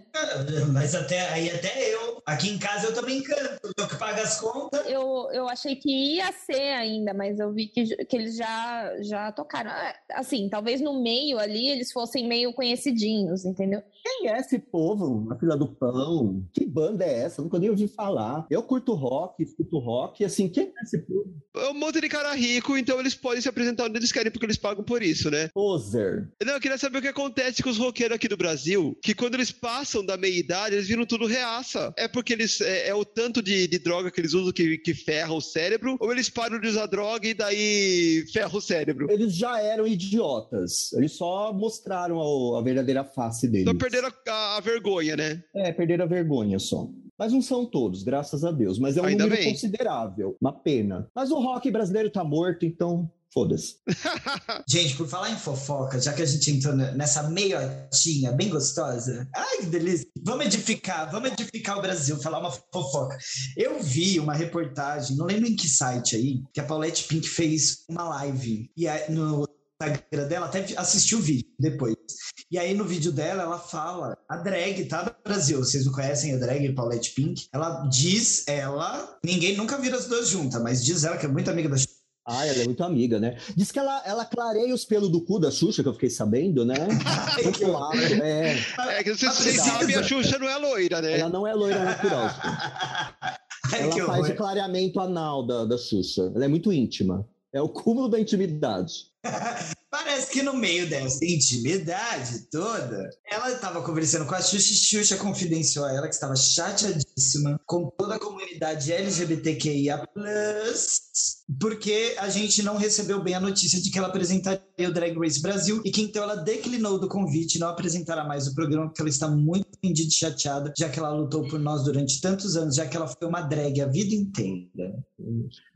Mas até aí até eu. Aqui em casa eu também canto. Eu que pago as contas. Eu, eu achei que ia ser ainda, mas eu vi que, que eles já, já tocaram. Ah, Assim, talvez no meio ali eles fossem meio conhecidinhos, entendeu? Quem é esse povo? A fila do pão? Que banda é essa? Nunca nem ouvi falar. Eu curto rock, escuto rock. E assim, quem é esse povo? É um monte de cara rico, então eles podem se apresentar onde eles querem, porque eles pagam por isso, né? Poser. Não, eu queria saber o que acontece com os roqueiros aqui do Brasil, que quando eles passam da meia-idade, eles viram tudo reaça. É porque eles é, é o tanto de, de droga que eles usam que, que ferra o cérebro, ou eles param de usar droga e daí ferra o cérebro. Eles já eram idiotas. Eles só mostraram a, a verdadeira face deles. Perderam a, a- vergonha, né? É, perderam a vergonha só. Mas não são todos, graças a Deus. Mas é um Ainda número bem. considerável. Uma pena. Mas o rock brasileiro tá morto, então foda-se. (laughs) Gente, por falar em fofoca, já que a gente entrou ne- nessa meiotinha bem gostosa. Ai, que delícia. Vamos edificar, vamos edificar o Brasil, falar uma fofoca. Eu vi uma reportagem, não lembro em que site aí, que a Paulette Pink fez uma live. E aí, no Instagram dela, até assisti o vídeo depois. E aí no vídeo dela, ela fala, a drag, tá, do Brasil? Vocês não conhecem a drag Paulette Pink? Ela diz, ela, ninguém nunca vira as duas juntas, mas diz ela que é muito amiga da Ah, ela é muito amiga, né? Diz que ela, ela clareia os pelos do cu da Xuxa, que eu fiquei sabendo, né? Ai, que lá, é. É que vocês, vocês sabem, a Xuxa não é loira, né? Ela não é loira natural. (laughs) Ai, Ela que faz horror. o clareamento anal da, da Xuxa. Ela é muito íntima. É o cúmulo da intimidade. (laughs) Parece que no meio dessa intimidade toda, ela estava conversando com a Xuxa e Xuxa confidenciou a ela que estava chateadíssima com toda a comunidade LGBTQIA+, porque a gente não recebeu bem a notícia de que ela apresentaria o Drag Race Brasil e que então ela declinou do convite e não apresentará mais o programa porque ela está muito ofendida e chateada, já que ela lutou por nós durante tantos anos, já que ela foi uma drag a vida inteira.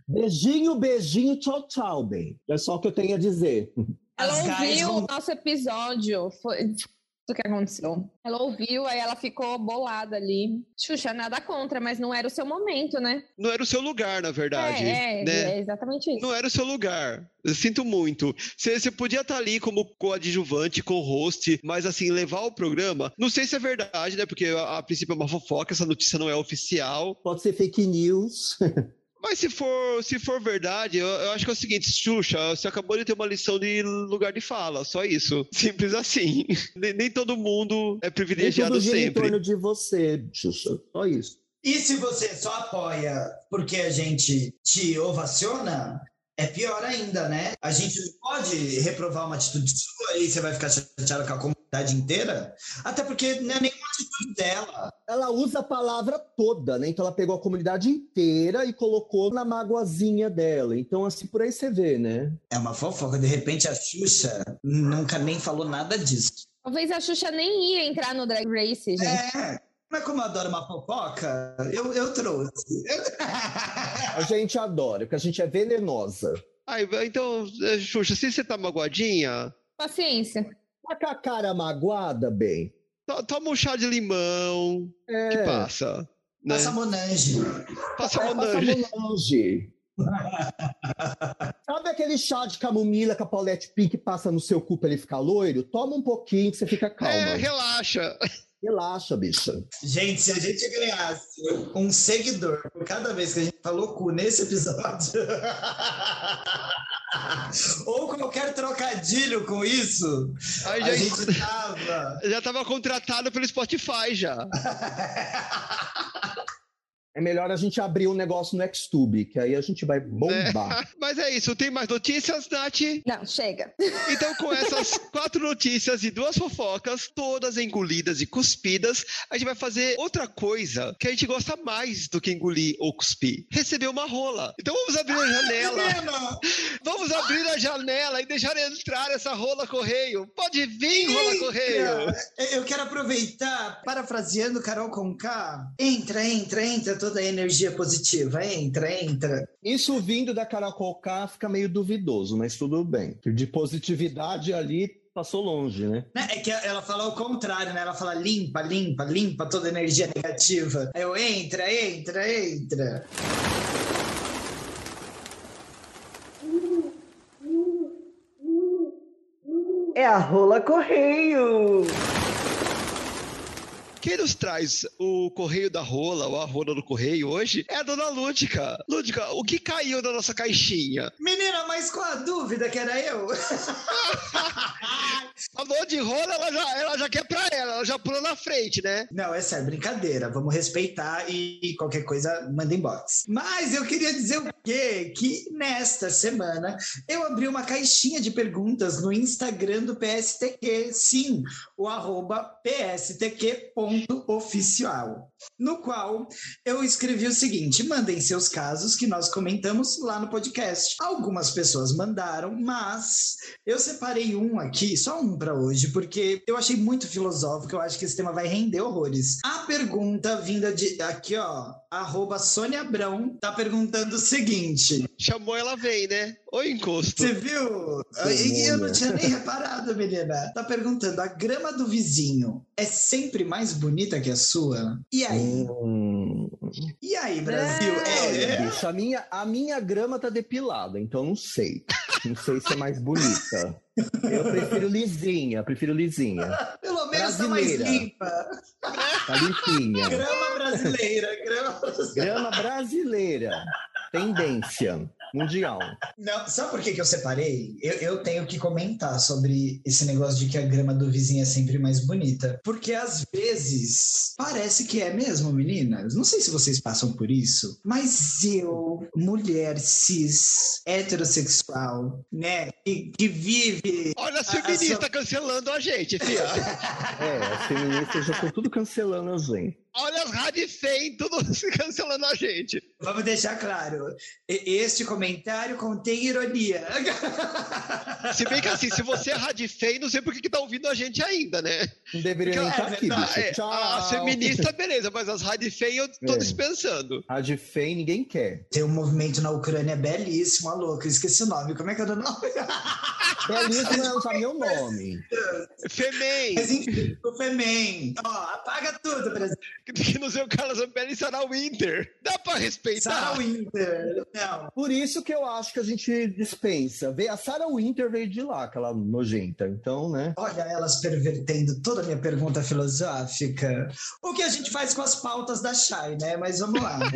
Beijinho, beijinho, tchau, tchau, bem. É só o que eu tenho a dizer. Ela ouviu vão- o nosso episódio, foi o que aconteceu. Ela ouviu, aí ela ficou bolada ali. Xuxa, nada contra, mas não era o seu momento, né? Não era o seu lugar, na verdade. é, é, né? é exatamente isso. Não era o seu lugar. Eu sinto muito. Você você podia estar ali como coadjuvante, com host, mas assim, levar o programa. Não sei se é verdade, né? Porque a, a princípio é uma fofoca, essa notícia não é oficial. Pode ser fake news. (laughs) Mas se for, se for verdade, eu, eu acho que é o seguinte, Xuxa, você acabou de ter uma lição de lugar de fala, só isso. (laughs) Simples assim. nem, nem todo mundo é Nem privilegiado tudo gira em sempre. torno de você, Xuxa. Só isso. E se você só apoia porque a gente te ovaciona, é pior ainda, né? A gente não pode reprovar uma atitude sua e você vai ficar chateado com a comunidade inteira. Até porque não é nenhuma atitude dela. Ela usa a palavra toda, né? Então ela pegou a comunidade inteira e colocou na mágoazinha dela. Então, assim, por aí você vê, né? É uma fofoca. De repente a Xuxa nunca nem falou nada disso. Talvez a Xuxa nem ia entrar no Drag Race, gente. É. Mas como eu adoro uma fofoca, eu, eu trouxe. A gente adora, porque a gente é venenosa. Ai, então, Xuxa, se você tá magoadinha, Paciência. Tá com a cara magoada, bem. To- toma um chá de limão É, que passa. Né? Passa Monange. Passa é, uma passa. Monange. (laughs) Sabe aquele chá de camomila que a Paulette Pink passa no seu cu pra ele ficar loiro? Toma um pouquinho que você fica calma. É, relaxa. Relaxa, bicha. Gente, se a gente ganhasse um seguidor por cada vez que a gente falou cu nesse episódio, (laughs) (laughs) ou qualquer trocadilho com isso, Aí a já, gente tava. (laughs) já tava contratado pelo Spotify já. (laughs) É melhor a gente abrir um negócio no Xtube, que aí a gente vai bombar. (laughs) Mas é isso, tem mais notícias, Nath? Não, chega. (laughs) Então, com essas quatro notícias e duas fofocas, todas engolidas e cuspidas, a gente vai fazer outra coisa que a gente gosta mais do que engolir ou cuspir: receber uma rola. Então, vamos abrir a janela. Menina, (laughs) Vamos abrir a janela e deixar entrar essa rola correio. Pode vir, rola correio. Eu quero aproveitar, parafraseando Carol Conká, entra, entra, entra toda a energia positiva, entra, entra. Isso vindo da Caracol K fica meio duvidoso, mas tudo bem. De positividade ali passou longe, né? Né? É que ela fala o contrário, né? Ela fala limpa, limpa, limpa toda a energia negativa. Aí eu entra, entra, entra. É a rola correio. Quem nos traz o correio da rola ou a rola do correio hoje é a dona Lúdica. Lúdica, o que caiu da nossa caixinha? Menina, mas com a dúvida que era eu. (laughs) Falou de rola, ela já, ela já quer pra ela, ela já pulou na frente, né? Não, é sério, brincadeira. Vamos respeitar e qualquer coisa manda inbox. Mas eu queria dizer o quê? Que nesta semana eu abri uma caixinha de perguntas no Instagram do PSTQ. Sim, o arroba pstq.oficial. No qual eu escrevi o seguinte: mandem seus casos que nós comentamos lá no podcast. Algumas pessoas mandaram, mas eu separei um aqui, só um para hoje, porque eu achei muito filosófico. Eu acho que esse tema vai render horrores. A pergunta vinda de aqui, ó, arroba Sônia Abrão, tá perguntando o seguinte: Chamou, ela vem, né? Oi, encosto. Você viu? Eu não tinha nem (laughs) reparado, menina. Tá perguntando: a grama do vizinho é sempre mais bonita que a sua? E aí? Hum, E aí, Brasil? olha, É. bicho, a minha, a minha grama tá depilada, então não sei. Não sei se é mais bonita. Eu prefiro lisinha, prefiro lisinha. Pelo menos tá mais Brasileira. limpa. Tá limpinha. Grama brasileira, grama brasileira. Grama brasileira. Tendência mundial. Não, sabe por que, que eu separei? Eu, eu tenho que comentar sobre esse negócio de que a grama do vizinho é sempre mais bonita. Porque às vezes parece que é mesmo, meninas. Não sei se vocês passam por isso, mas eu, mulher cis, heterossexual, né, que, que vive. Olha a a feminista sua- cancelando a gente, fia. (laughs) É, as feministas já estão tudo cancelando a gente. Olha as radifem, tudo (laughs) cancelando a gente. Vamos deixar claro: este comentário contém ironia. (laughs) Se bem que assim, se você é radifem, não sei por que, tá ouvindo a gente ainda, né? Não deveria Porque, estar aqui, tá, bicho. é, Tchau. As feministas, beleza, mas as radifem eu tô É. dispensando. A de feio ninguém quer. Tem um movimento na Ucrânia belíssimo, a louca. Esqueci o nome. Como é que era o nome? (laughs) Belíssimo não sabe meu nome. Femem, Mas enfim, o Femen. Ó, apaga tudo, Brasil. (laughs) que no seu Carlos Ampere e Sarah Winter. Dá pra respeitar? Sarah Winter. Não. Por isso que eu acho que a gente dispensa. Vê, a Sarah Winter veio de lá, aquela nojenta. Então, né? Olha elas pervertendo toda a minha pergunta filosófica. O que a gente faz com as pautas da Shai, né? Mas vamos lá. (laughs)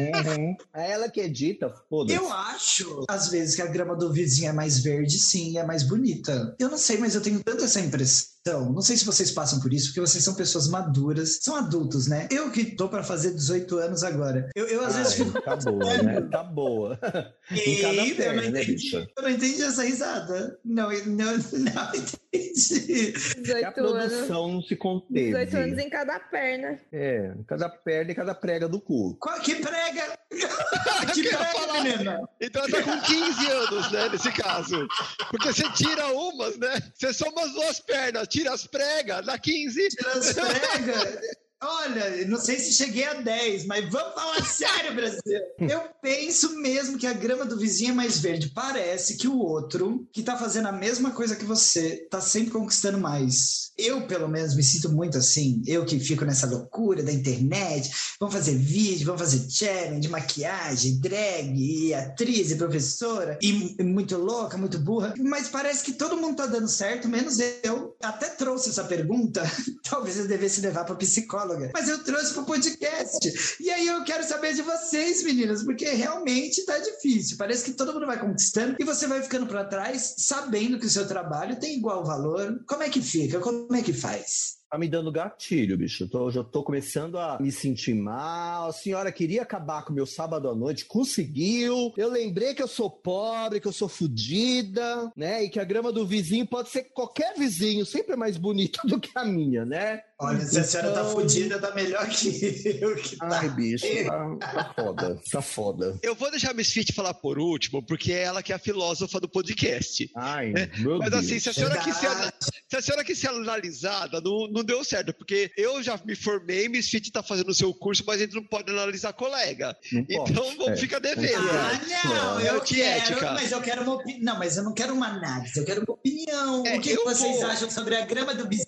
É ela que edita, foda-se. Eu acho, às vezes, que a grama do vizinho é mais verde, sim, é mais bonita. Eu não sei, mas eu tenho tanto essa impressão. Não sei se vocês passam por isso, porque vocês são pessoas maduras, são adultos, né? Eu que tô pra fazer 18 anos agora. Eu, eu às vezes Ai, fico. Tá boa, né? Tá boa. (laughs) em cada Eita, eu perna, não né, entendi. bicha? Eu não entendi essa risada. Não, eu- não, (laughs) não entendi. Que a 18 anos. produção não se 18 conteve. anos em cada perna. É, cada perna e cada prega do cu. Qual- Que prega! (laughs) que falar. menina! Então ela tá com 15 anos, né, nesse caso. Porque você tira umas, né? Você soma as duas pernas, tira as pregas, dá 15. Tira as pregas. (laughs) Olha, não sei se cheguei a 10, mas vamos falar (laughs) sério, Brasil. Eu penso mesmo que a grama do vizinho é mais verde. Parece que o outro, que tá fazendo a mesma coisa que você, tá sempre conquistando mais. Eu, pelo menos, me sinto muito assim. Eu que fico nessa loucura da internet. Vamos fazer vídeo, vamos fazer challenge, maquiagem, drag, e atriz e professora. E, e muito louca, muito burra. Mas parece que todo mundo tá dando certo, menos eu. Até trouxe essa pergunta. (laughs) Talvez eu devesse levar pra psicóloga. Mas eu trouxe pro podcast. E aí eu quero saber de vocês, meninas, porque realmente tá difícil. Parece que todo mundo vai conquistando e você vai ficando para trás, sabendo que o seu trabalho tem igual valor. Como é que fica? Como é que faz? Tá me dando gatilho, bicho. Eu tô, já tô começando a me sentir mal. A senhora queria acabar com o meu sábado à noite, conseguiu. Eu lembrei que eu sou pobre, que eu sou fodida, né? E que a grama do vizinho pode ser qualquer vizinho, sempre é mais bonita (laughs) do que a minha, né? Olha, se a senhora tá fodida, tá melhor que eu que tá. Ai, bicho, tá, tá foda. Tá foda. Eu vou deixar a Misfit falar por último, porque é ela que é a filósofa do podcast. Ai, meu Mas Deus. assim, se a senhora quis ser, se a senhora quis ser analisada, não, não deu certo, porque eu já me formei, Misfit tá fazendo o seu curso, mas a gente não pode analisar colega. Não pode. Então vamos É. ficar devendo. Ah, não, É eu antiética. quero, mas eu quero uma opinião. Não, mas eu não quero uma análise, eu quero uma opinião. É, o que, que vocês vou- acham sobre a grama do vizinho?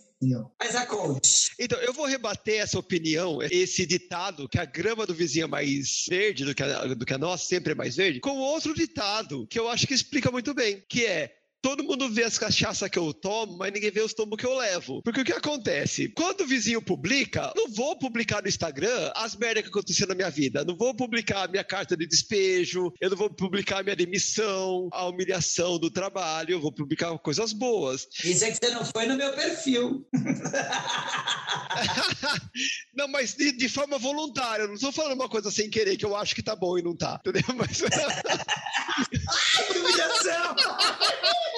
Mas a coach. Então, eu vou rebater essa opinião, esse ditado, que a grama do vizinho é mais verde do que a, do que a nossa, sempre é mais verde, com outro ditado, que eu acho que explica muito bem, que é. Todo mundo vê as cachaças que eu tomo, mas ninguém vê os tombos que eu levo. Porque o que acontece? Quando o vizinho publica, não vou publicar no Instagram as merdas que aconteceram na minha vida. Não vou publicar a minha carta de despejo, eu não vou publicar a minha demissão, a humilhação do trabalho, eu vou publicar coisas boas. Isso é que você não foi no meu perfil. (laughs) não, mas de, de forma voluntária. Eu não estou falando uma coisa sem querer, que eu acho que tá bom e não tá. Entendeu? Mas, (laughs) Que humilhação! (laughs)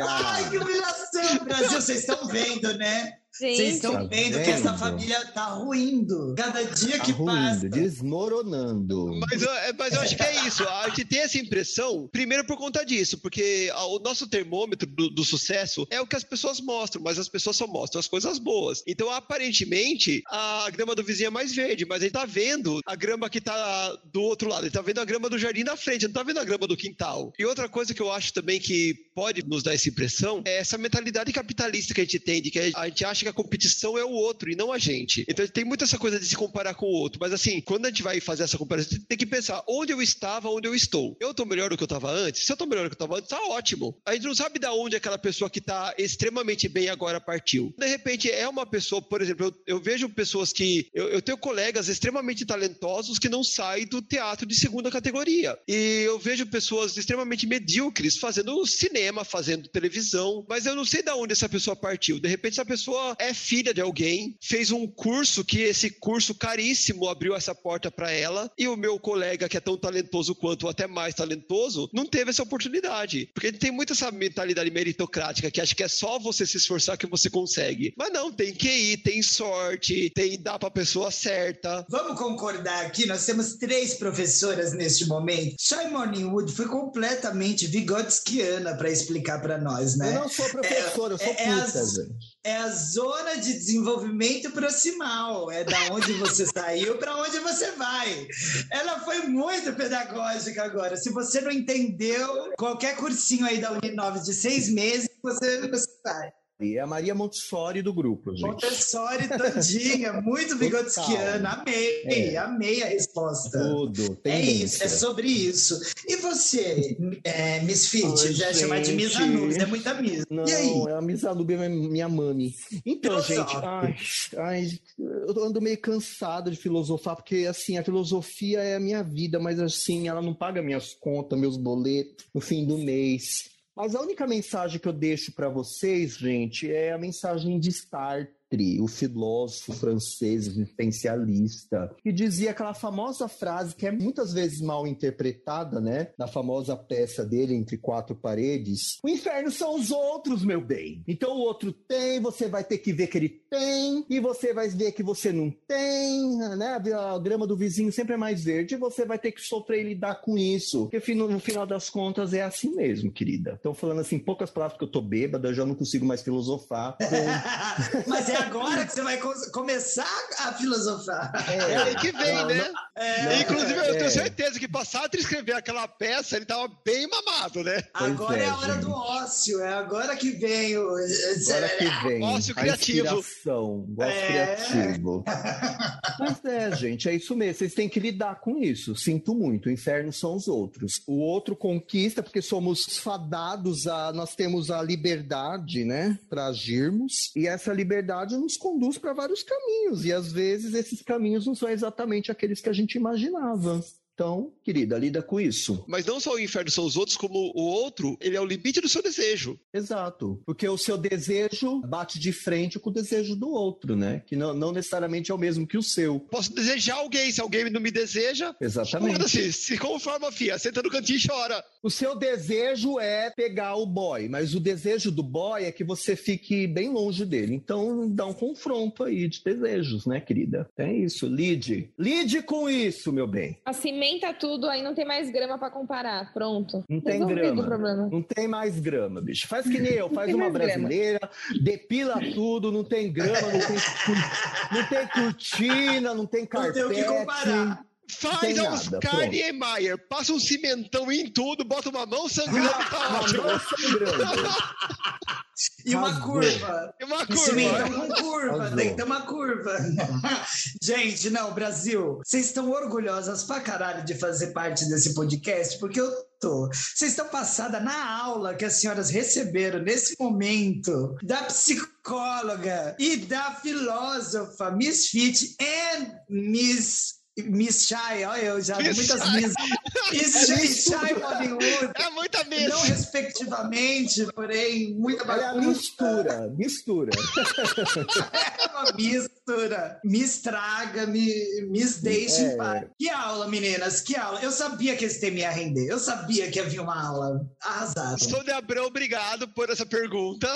Ai, que humilhação! Brasil, vocês estão vendo, né? Vocês estão Tá vendo que essa família tá ruindo. Cada dia Tá que ruindo, passa. desmoronando. mas, eu- é- mas eu acho que é isso. A gente tem essa impressão, primeiro por conta disso, porque o nosso termômetro do, do sucesso é o que as pessoas mostram, mas as pessoas só mostram as coisas boas. Então, aparentemente, a grama do vizinho é mais verde, mas ele tá vendo a grama que tá do outro lado. Ele tá vendo a grama do jardim da frente, não tá vendo a grama do quintal. E outra coisa que eu acho também que pode nos dar essa impressão é essa mentalidade capitalista que a gente tem, de que a gente acha que a competição é o outro e não a gente. Então tem muita essa coisa de se comparar com o outro. Mas assim, quando a gente vai fazer essa comparação, tem que pensar onde eu estava, onde eu estou. Eu tô melhor do que eu estava antes? Se eu tô melhor do que eu estava antes, tá ótimo. A gente não sabe da onde aquela pessoa que tá extremamente bem agora partiu. De repente, é uma pessoa, por exemplo, eu, eu vejo pessoas que. Eu, eu tenho colegas extremamente talentosos que não saem do teatro de segunda categoria. E eu vejo pessoas extremamente medíocres fazendo cinema, fazendo televisão, mas eu não sei da onde essa pessoa partiu. De repente, essa pessoa é filha de alguém, fez um curso que esse curso caríssimo abriu essa porta para ela, e o meu colega, que é tão talentoso quanto, ou até mais talentoso, não teve essa oportunidade. Porque tem muito essa mentalidade meritocrática que acha que é só você se esforçar que você consegue. Mas não, tem QI, tem sorte, tem dar pra pessoa certa. Vamos concordar aqui, nós temos três professoras neste momento. Shai Morningwood foi completamente vigotskiana para explicar para nós, né? Eu não sou professor, eu sou é- é puta, as- gente. É a zona de desenvolvimento proximal. É da onde você (laughs) saiu para onde você vai. Ela foi muito pedagógica agora. Se você não entendeu, qualquer cursinho aí da Uninove de seis meses, você, sai. E é a Maria Montessori do grupo, gente. Montessori (laughs) todinha, muito vigotskiana. Amei, É. amei a resposta. Tudo, É tendência. isso, é sobre isso. E você, é, Miss Fit, Ai, já chamar de Miss gente. Anubis, é muita Miss. Não, E aí? é a Miss Alube, é minha mami. Então, gente, ai, ai, eu ando meio cansado de filosofar, porque, assim, a filosofia é a minha vida, mas, assim, ela não paga minhas contas, meus boletos no fim do mês. Mas a única mensagem que eu deixo para vocês, gente, é a mensagem de Sartre, o filósofo francês existencialista, que dizia aquela famosa frase que é muitas vezes mal interpretada, né? Na famosa peça dele, Entre Quatro Paredes. O inferno são os outros, meu bem. Então o outro tem, você vai ter que ver que ele tem, e você vai ver que você não tem, né? A grama do vizinho sempre é mais verde, e você vai ter que sofrer e lidar com isso. Porque no final das contas é assim mesmo, querida. Então, falando assim, poucas palavras que eu tô bêbada, eu já não consigo mais filosofar. Com... (laughs) Mas é agora que você vai co- começar a filosofar. É aí que vem, Não, né? É, Inclusive, eu é. tenho certeza que pra Sartre escrever aquela peça, ele tava bem mamado, né? Pois agora é, é, a hora gente. do ócio, é agora que vem o. Agora que vem Ócio a criativo. inspiração, ócio É. criativo. (laughs) Mas é, gente, é isso mesmo. Vocês têm que lidar com isso. Sinto muito. O inferno são os outros. O outro conquista porque somos fadados a. Nós temos a liberdade, né, para agirmos. E essa liberdade nos conduz para vários caminhos. E às vezes esses caminhos não são exatamente aqueles que a gente imaginava. Então, querida, lida com isso. Mas não só o inferno são os outros, como o outro, ele é o limite do seu desejo. Exato. Porque o seu desejo bate de frente com o desejo do outro, né? Que não, não necessariamente é o mesmo que o seu. Posso desejar alguém, se alguém não me deseja, Exatamente. foda-se, se conforma, fia, senta no cantinho e chora. O seu desejo é pegar o boy, mas o desejo do boy é que você fique bem longe dele. Então dá um confronto aí de desejos, né, querida? É isso. Lide. Lide com isso, meu bem. Acimenta tudo, aí não tem mais grama pra comparar. Pronto. Não tem Resolvido grama. Não tem mais grama, bicho. Faz que nem eu, (laughs) faz uma mais grama. brasileira, depila tudo, não tem grama, não tem, não tem cortina, não tem Não carpete. tem o que comparar. Faz a Oscar pronto. Niemeyer, passa um cimentão em tudo, bota uma mão sangrando e (laughs) tá Uma ótimo. mão sangrando. E uma Arrasou. curva. É uma E curva. cimentão com curva, tem que ter uma curva. (laughs) Gente, não, Brasil, vocês estão orgulhosas pra caralho de fazer parte desse podcast, porque eu tô. Vocês estão passada na aula que as senhoras receberam nesse momento da psicóloga e da filósofa Miss Fit e Miss. Miss Shy, olha eu já, Miss muitas Shy. Miss. Miss (laughs) É Shy, Miss Shy Hollywood. É muita Não mesa. respectivamente, porém, muita é a bagunça. mistura, mistura. (laughs) É uma mistura. Me estraga, me, me deixa É. em paz. Que aula, meninas, que aula. Eu sabia que esse tema ia render. Eu sabia que havia uma aula. Arrasaram. Sônia Abrão, obrigado por essa pergunta.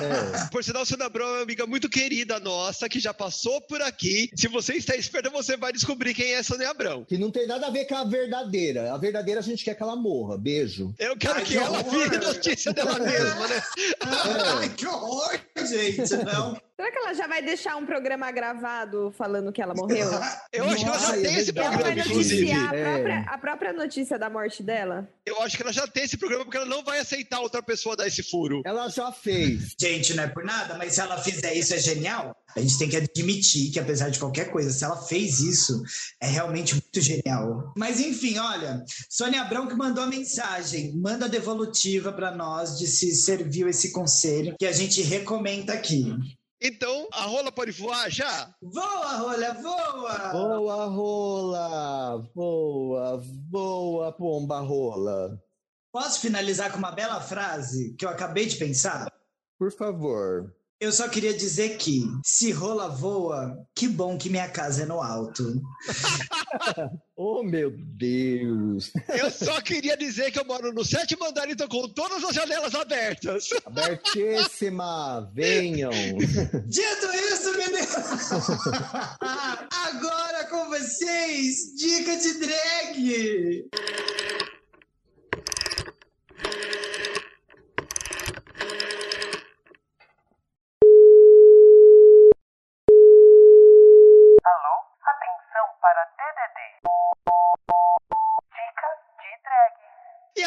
É. Por sinal, Sônia Abrão é uma amiga muito querida nossa, que já passou por aqui. Se você está esperto, você vai descobrir quem é Sônia Abrão. Que não tem nada a ver com a verdadeira. A verdadeira a gente quer que ela morra. Beijo. Eu quero Ai, que, que ela vire notícia dela mesma, né? (laughs) Ai, que horror, gente. Não. Será que ela já vai deixar um programa gravado falando que ela morreu? (laughs) Eu acho que ela já Ai, é tem esse verdade. Ela vai programa, inclusive. noticiar a É. própria, a própria notícia da morte dela? Eu acho que ela já tem esse programa porque ela não vai aceitar outra pessoa dar esse furo. Ela já fez. Gente, não é por nada, mas se ela fizer isso, é genial. A gente tem que admitir que, apesar de qualquer coisa, se ela fez isso, é realmente muito genial. Mas, enfim, olha, Sônia Abrão que mandou a mensagem, manda a devolutiva para nós de se serviu esse conselho que a gente recomenda aqui. Então, a rola pode voar já? Voa, rolha, voa! Voa, rola. Voa, voa, pomba rola. Posso finalizar com uma bela frase que eu acabei de pensar? Por favor. Eu só queria dizer que, se rola voa, que bom que minha casa é no alto. (laughs) Oh, meu Deus. Eu só queria dizer que eu moro no sétimo andar e tô com todas as janelas abertas. Abertíssima, venham. (laughs) Dito isso, menino! (laughs) Agora com vocês, dica de drag! Para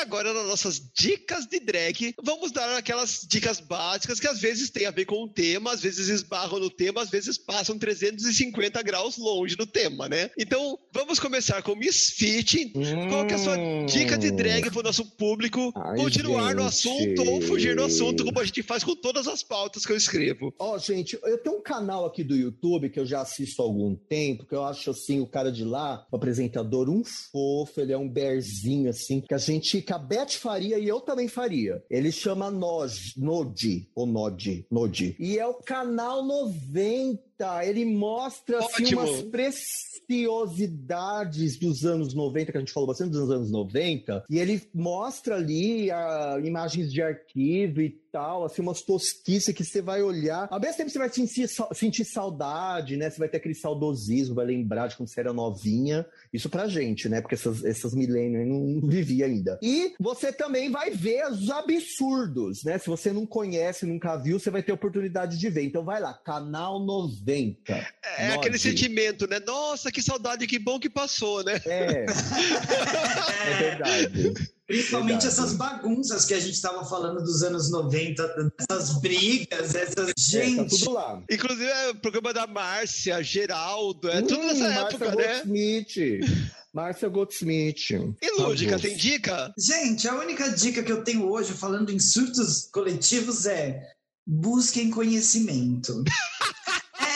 agora, nas nossas dicas de drag, vamos dar aquelas dicas básicas que às vezes têm a ver com o tema, às vezes esbarram no tema, às vezes passam 350 graus longe do tema, né? Então, vamos começar com Miss Fit. Qual que é a sua dica de drag para o nosso público Ai, continuar no gente. assunto ou fugir do assunto, como a gente faz com todas as pautas que eu escrevo? Ó, gente, eu tenho um canal aqui do YouTube que eu já assisto há algum tempo, que eu acho assim, o cara de lá, o apresentador, um fofo, ele é um bearzinho, assim, que a gente, que a Beth faria e eu também faria. Ele chama Noj, Nodi, ou Nodi, Nodi. E é o canal 90. Ele mostra assim, umas preciosidades dos anos 90, que a gente falou bastante dos anos 90, e ele mostra ali ah, imagens de arquivo e tal, assim, umas tosquices que você vai olhar. Ao mesmo tempo você vai sentir, sentir saudade, né? Você vai ter aquele saudosismo, vai lembrar de quando você era novinha. Isso pra gente, né? Porque essas, essas milênios não vivia ainda. E você também vai ver os absurdos, né? Se você não conhece, nunca viu, você vai ter oportunidade de ver. Então vai lá, canal 90. É aquele Nove. sentimento, né? Nossa, que saudade, que bom que passou, né? É, (laughs) é verdade. Principalmente Verdade. essas bagunças que a gente estava falando dos anos 90, essas brigas, essas. É, tá Gente, tudo lá. Inclusive, é o programa da Márcia, Geraldo, é tudo Hum, nessa Márcia época, né? Goldsmith. Márcia Goldsmith. E Lúdica, Favor. tem dica? gente, a única dica que eu tenho hoje, falando em surtos coletivos, é busquem conhecimento. (laughs)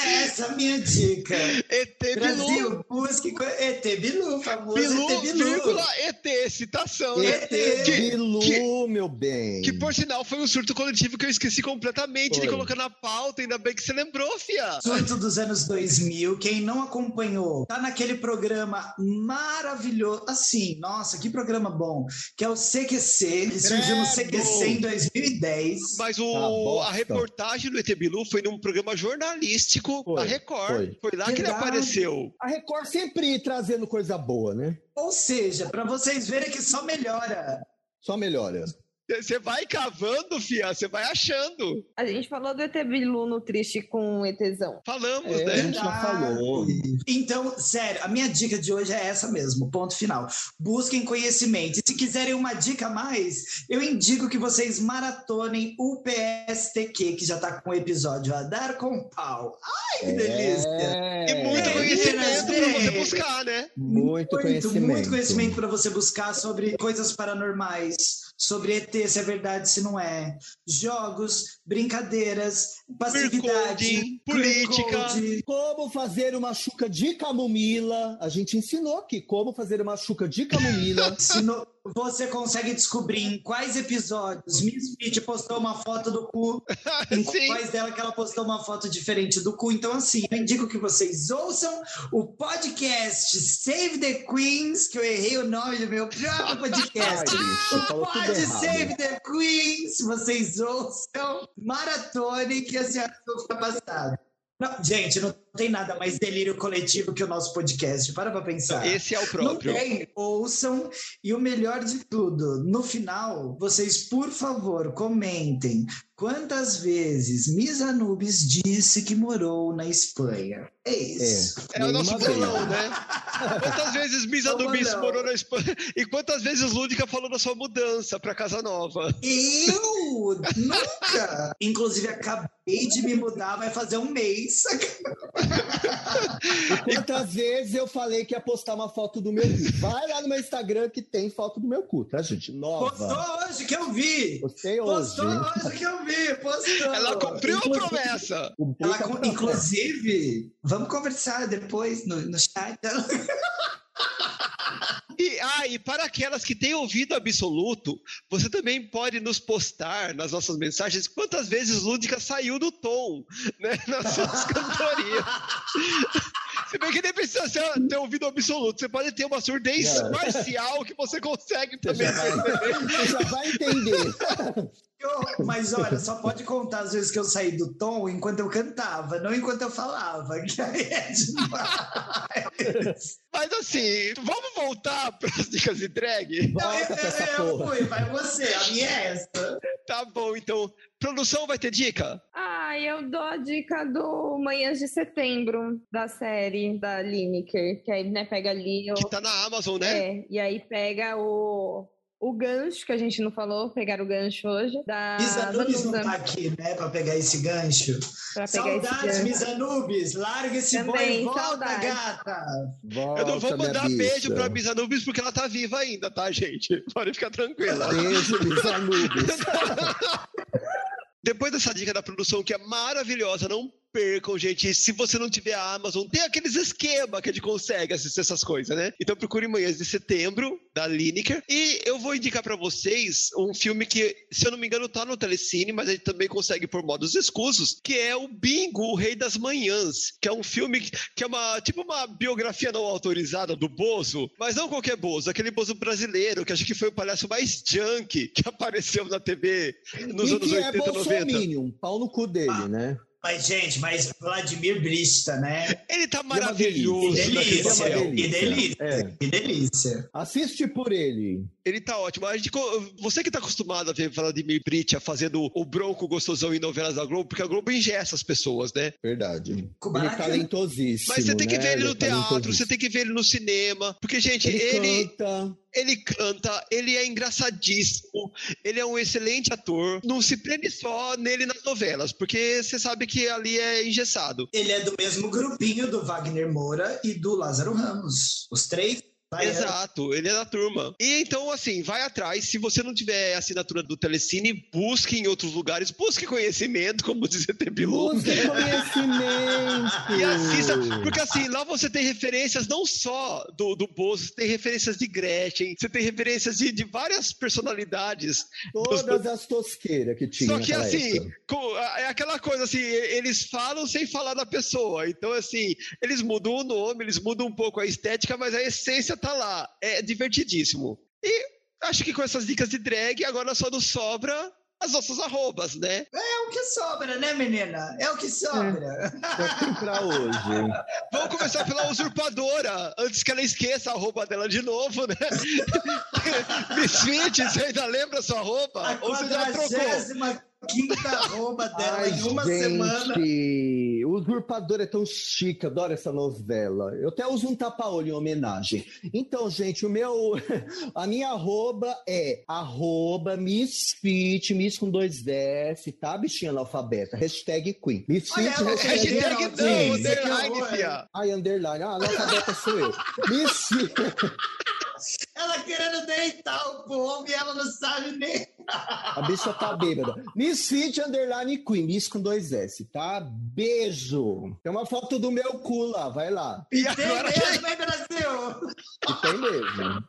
é essa a minha dica. ET Bilu. Brasil, busque ET Bilu, famoso Bilu, ET Bilu. vírgula, ET, citação, né? ET. Que- Bilu, que- meu bem. Que por sinal foi um surto coletivo que eu esqueci completamente de Foi. colocar na pauta, ainda bem que você lembrou, fia. Surto dos anos 2000, quem não acompanhou, tá naquele programa maravilhoso, assim, nossa, que programa bom, que é o CQC, ele surgiu no! CQC em 2010. Mas o, bosta. a reportagem do ET Bilu foi num programa jornalístico Foi, da Record. foi. Foi, lá que ele apareceu. A Record sempre trazendo coisa boa, né? Ou seja, para vocês verem que só melhora. Só melhora. Você vai cavando, fia, você vai achando. A gente falou do ET Bilu no Triste com o ETzão. Falamos, É, a né? gente já falou. Então, sério, a minha dica de hoje é essa mesmo, ponto final. Busquem conhecimento. E se quiserem uma dica a mais, eu indico que vocês maratonem o PSTQ, que já tá com o episódio a dar com pau. Ai, que delícia! É, E muito É, conhecimento pra você é. buscar, né? Muito, conhecimento. muito conhecimento para você buscar sobre coisas paranormais, sobre ET, se é verdade, se não é. Jogos, brincadeiras, passividade, política. Como fazer uma chuca de camomila. A gente ensinou aqui como fazer uma chuca de camomila. (laughs) Se no- você consegue descobrir em quais episódios Miss Fit postou uma foto do cu, (laughs) em Sim. quais dela que ela postou uma foto diferente do cu. Então, assim, eu indico que vocês ouçam o podcast Save the Queens, que eu errei o nome do meu próprio podcast. (laughs) o Pod. Save the Queens, vocês ouçam, maratone, que a senhora não fica passada. Não, gente, não tem nada mais delírio coletivo que o nosso podcast. Para pra pensar. Esse é o Não próprio. tem, ouçam. E o melhor de tudo, no final, vocês, por favor, comentem quantas vezes Miss Anubis disse que morou na Espanha. É isso. É o nosso bolão, né? Quantas vezes Miss É Anubis bolão. morou na Espanha? E quantas vezes Lúdica falou da sua mudança pra casa nova? Eu nunca! Inclusive, acabei de me mudar, vai fazer um mês. (laughs) (laughs) Quantas vezes eu falei que ia postar uma foto do meu cu? Vai lá no meu Instagram que tem foto do meu cu, tá, gente? Nova. Postou hoje que eu vi! Postei hoje. Postou hoje que eu vi! Postou! Ela cumpriu a Inclusive- promessa. O Ela, pra- inclusive, vamos conversar depois no, no chat. (laughs) (laughs) E, ah, e para aquelas que têm ouvido absoluto, você também pode nos postar nas nossas mensagens quantas vezes Lúdica saiu do tom, né? (laughs) Nas suas (laughs) cantorias. Se bem que nem precisa ser, ter ouvido absoluto, você pode ter uma surdez É. marcial que você consegue Você também já vai-. Você já vai entender. Eu- (laughs) mas olha, só pode contar as vezes que eu saí do tom enquanto eu cantava, não enquanto eu falava. (laughs) Que aí é demais. Mas assim, vamos voltar para as dicas de drag? Não, eu, Volta essa eu, eu porra. fui, vai você, a minha é essa. Tá bom, então. Produção vai ter dica? Ah, eu dou a dica do Manhãs de Setembro, da série da Lineker, que aí né, pega ali. o- Que tá na Amazon, né? É, e aí pega o, o gancho, que a gente não falou, pegar o gancho hoje, da Miss Anubis não tá aqui, né, pra pegar esse gancho. pra Saudades, gancho. Miss Anubis, larga esse boi Também, e volta, saudades. gata. Volta, Eu não vou mandar beijo pra Miss Anubis porque ela tá viva ainda, tá, gente? (laughs) Pode ficar tranquila. Beijo, Miss Anubis. (laughs) Depois dessa dica da produção que é maravilhosa, não percam, gente. Se você não tiver a Amazon, tem aqueles esquemas que a gente consegue assistir essas coisas, né? Então procure Manhãs de Setembro da Lineker. E eu vou indicar pra vocês um filme que, se eu não me engano, tá no Telecine, mas a gente também consegue por modos escusos, que é o Bingo, o Rei das Manhãs, que é um filme que, é uma tipo uma biografia não autorizada do Bozo, mas não qualquer Bozo, aquele Bozo brasileiro, que acho que foi o palhaço mais junk que (laughs) apareceu na TV nos e anos que 80 é e 90. bolsominion, pau no cu dele, Ah. né? Mas, gente, mas Vladimir Brista, né? Ele tá é uma Que maravilhoso naquele delícia, papel. que delícia, É. que delícia. Assiste por ele. Ele tá ótimo. A gente você que tá acostumado a ver Vladimir Britia fazendo o bronco gostosão em novelas da Globo, porque a Globo ingessa as pessoas, né? Verdade. Com Ele é Maracanã. talentosíssimo. Mas você tem que né? ver ele no é teatro, você tem que ver ele no cinema. Porque, gente, Ele, ele, canta. ele canta, ele é engraçadíssimo, ele é um excelente ator. Não se prende só nele nas novelas, porque você sabe que ali é engessado. Ele é do mesmo grupinho do Wagner Moura e do Lázaro Ramos. Os três. Baianos. Exato, ele é da turma. E então, assim, vai atrás. Se você não tiver assinatura do Telecine, busque em outros lugares, busque conhecimento, como diz ET Bilu. Busca conhecimento. E assista, porque assim, lá você tem referências não só do, do Bozo, você tem referências de Gretchen, você tem referências de, de várias personalidades. Todas as tosqueiras que tinha Só que assim, com- é aquela coisa assim, eles falam sem falar da pessoa. Então, assim, eles mudam o nome, eles mudam um pouco a estética, mas a essência tá lá. É divertidíssimo. E acho que com essas dicas de drag, agora só nos sobra as nossas arrobas, né? É o que sobra, né, menina? É o que sobra. (laughs) Tem pra hoje. Vamos começar pela usurpadora, antes que ela esqueça a roupa dela de novo, né? (laughs) Miss Fit, você ainda lembra a sua roupa? A Ou você já trocou? quinta arroba dela Ai, em uma gente, semana. O Usurpador é tão chique, adoro essa novela. Eu até uso um tapa-olho em homenagem. Então, gente, o meu. (laughs) A minha arroba é arroba misfit, miss com dois S, tá, bichinha analfabeta? Hashtag Queen. Misfit, Olha hashtag... Hashtag não, underline, fia. Ai, underline. Ah, analfabeta sou eu. Misfit. (laughs) Ela querendo deitar o povo e ela não sabe nem. A bicha tá bêbada. Misfit Underline Queen, Miss com dois S, tá? Beijo. Tem uma foto do meu cu lá, vai lá. E Tem agora mesmo, (laughs) hein, Brasil? E tem mesmo.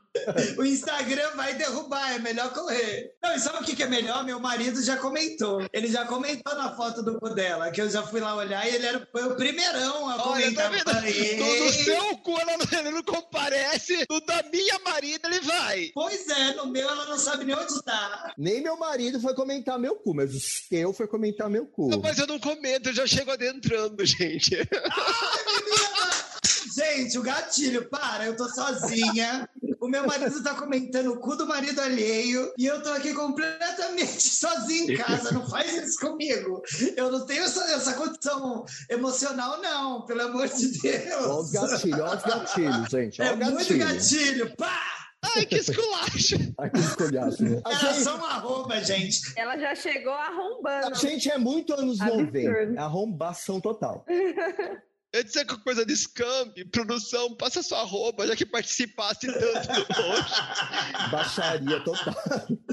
O Instagram vai derrubar, é melhor correr. Não, e sabe o que que é melhor? Meu marido já comentou. Ele já comentou na foto do cu dela, que eu já fui lá olhar e ele era, foi o primeirão a Olha, tá comentar. vendo? Falei, "Ei". seu cu ela não, ele não comparece, no da minha marida ele vai. Pois é, no meu ela não sabe nem onde tá. Nem meu marido foi comentar meu cu, mas o seu foi comentar meu cu. Não, mas eu não comento, eu já chego adentrando, (laughs) gente. Gente, o gatilho, para, eu tô sozinha. O meu marido tá comentando o cu do marido alheio e eu tô aqui completamente (laughs) sozinha em casa. Não faz isso comigo. Eu não tenho essa, essa condição emocional, não, pelo amor de Olha os Deus. gatilhos, olha os gatilhos, gente. Olha É o muito gatilho. gatilho, pá! Ai, que esculacho. Ai, que escolhaço, né? A Era gente, só uma arroba, gente. Ela já chegou a arrombando. gente é muito anos Absurdo. 90. Arrombação total. (laughs) Eu disse que coisa de scam, produção, passa sua roupa, já que participasse tanto do hoje. (laughs) Baixaria total.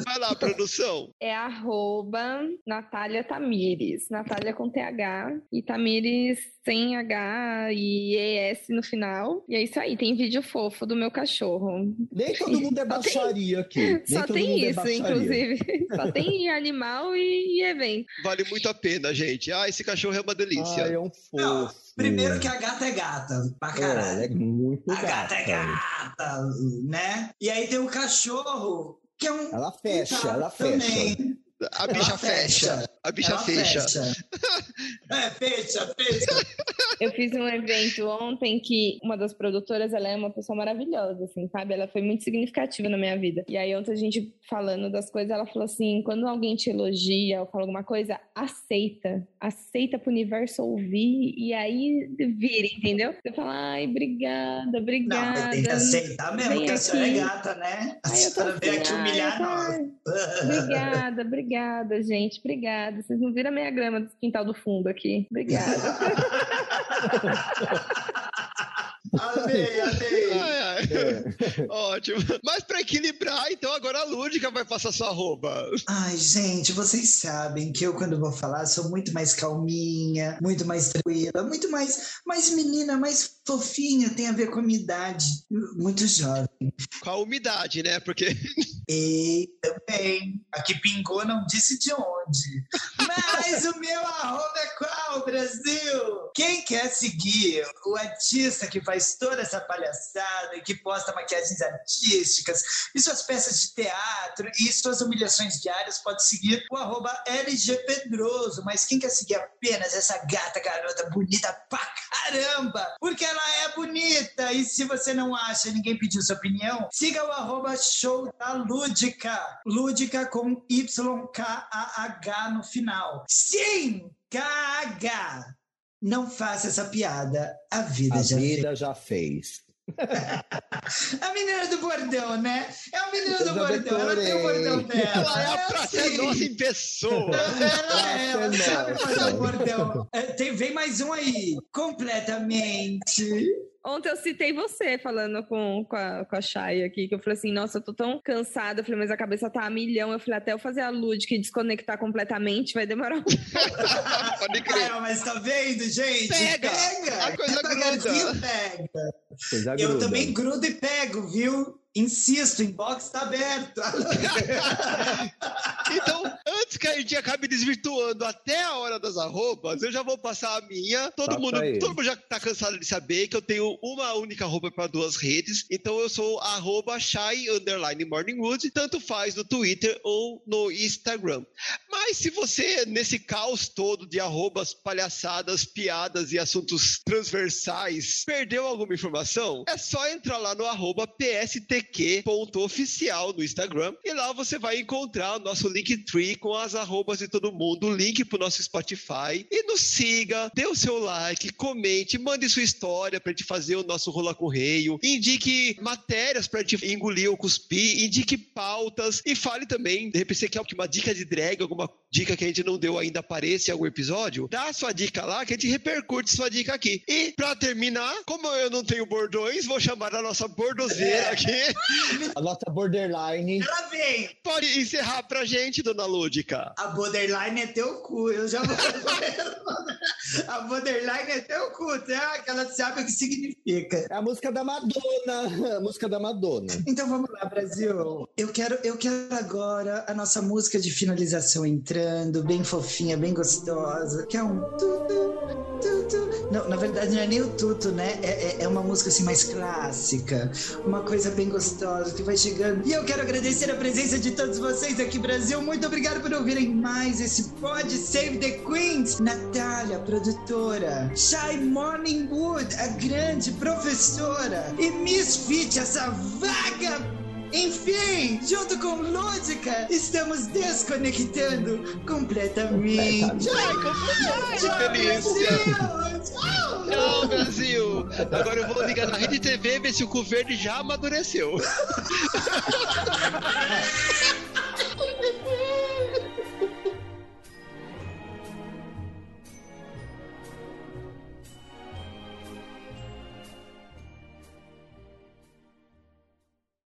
Vai lá, produção. É arroba Natália Tamires. Natália com TH e Tamires sem H e ES no final. E é isso aí, tem vídeo fofo do meu cachorro. Nem (laughs) todo mundo é baixaria aqui. (laughs) Só tem é isso, inclusive. (laughs) Só tem animal e, e evento. Vale muito a pena, gente. Ah, esse cachorro é uma delícia. Ai, é um Não, fofo. primeiro que a gata é gata, pra É, caralho. ela é muito A gata. gata é gata, né? E aí tem o cachorro, que é um. Ela fecha, ela fecha. também. A bicha Ela fecha. fecha. A bicha Ela fecha. É, fecha, fecha. Eu fiz um evento ontem que uma das produtoras, ela é uma pessoa maravilhosa, assim, sabe? Ela foi muito significativa na minha vida. E aí ontem a gente falando das coisas, ela falou assim, quando alguém te elogia ou fala alguma coisa, aceita. Aceita pro universo ouvir e aí vira, entendeu? Você fala, ai, obrigada, Não, obrigada. mas tem que aceitar mesmo Vem que a senhora é gata, né? A Aí eu tô senhora veio assim, aqui humilhar nós. Obrigada, obrigada, gente. Obrigada. Vocês não viram a minha grama do quintal do fundo aqui. Obrigada. (laughs) Amei, amei. (laughs) Ótimo. Mas pra equilibrar, então agora a Lúdica vai passar sua arroba. Ai, gente, vocês sabem que eu, quando vou falar, sou muito mais calminha, muito mais tranquila, muito mais, mais menina, mais fofinha, tem a ver com a minha idade. Muito jovem. Com a umidade, né? Porque (laughs) E também, aqui pingou, não disse de onde. Mas o meu arroba é qual, Brasil? Quem quer seguir o artista que faz toda essa palhaçada e que posta maquiagens artísticas e suas peças de teatro e suas humilhações diárias pode seguir o arroba LG Pedroso. Mas quem quer seguir apenas essa gata garota bonita pra caramba? Porque ela é bonita. E se você não acha, ninguém pediu sua opinião, siga o arroba show da Lúdica. Lúdica com YKAH no final. Sim! KH! Não faça essa piada. A vida A já fez. vida já fez. (laughs) A menina do bordão, né? É a menina do bordão. Ela tem o bordão dela. ela (laughs) é a praça é assim. nossa em pessoa. Ela é, ela Praça é sabe fazer o bordão. É, tem- vem mais um aí. Completamente. Ontem eu citei você falando com, com, a, com a Chay aqui, que eu falei assim, nossa, eu tô tão cansada. Eu falei, mas a cabeça tá a milhão. Eu falei, até eu fazer a Lúdica e desconectar completamente vai demorar um Pode crer. Ah, mas tá vendo, gente? Pega. Pega! A coisa Devagarzinho gruda. pega. Coisa Eu gruda. também grudo e pego, viu? Insisto, o inbox tá aberto. (laughs) Então, antes que a gente acabe desvirtuando até a hora das arrobas, eu já vou passar a minha. Todo Passa mundo, aí. todo mundo já tá cansado de saber que eu tenho uma única arroba para duas redes. Então eu sou arroba shy underline morningwood, tanto faz no Twitter ou no Instagram. Mas se você, nesse caos todo de arrobas, palhaçadas, piadas e assuntos transversais, perdeu alguma informação, é só entrar lá no arroba pstq.oficial no Instagram e lá você vai encontrar o nosso Linktree com as arrobas de todo mundo, o link pro nosso Spotify e nos siga, dê o seu like, comente, mande sua história pra gente fazer o nosso rola correio, indique matérias pra gente engolir ou cuspir, indique pautas e fale também, de repente você quer uma dica de drag, alguma dica que a gente não deu ainda apareça em algum episódio, dá a sua dica lá que a gente repercute sua dica aqui. E pra terminar, como eu não tenho bordões, vou chamar a nossa bordozeira aqui. A nossa borderline. Ela vem. Pode encerrar pra gente, dona Lúdica. A borderline é teu cu, eu já vou. a borderline é teu cu, tá? Que ela sabe o que significa. É a música da Madonna. A música da Madonna. Então vamos lá, Brasil. Eu quero, eu quero agora a nossa música de finalização entrando, bem fofinha, bem gostosa, que é um tutu, tutu. Não, na verdade não é nem o tuto, né? É, é, é uma música assim mais clássica, uma coisa bem gostosa que vai chegando. E eu quero agradecer a presença de todos vocês aqui, Brasil. Muito obrigado por ouvirem mais esse Pod Save the Queens. Natália, produtora. Shy Morningwood, a grande professora. E Miss Fit, essa vaga enfim, junto com Lúdica, estamos desconectando completamente. Ai, que delícia! Brasil! Tchau! Tchau, Brasil! Agora eu vou ligar na Rede TV ver se o cu verde já amadureceu. (laughs)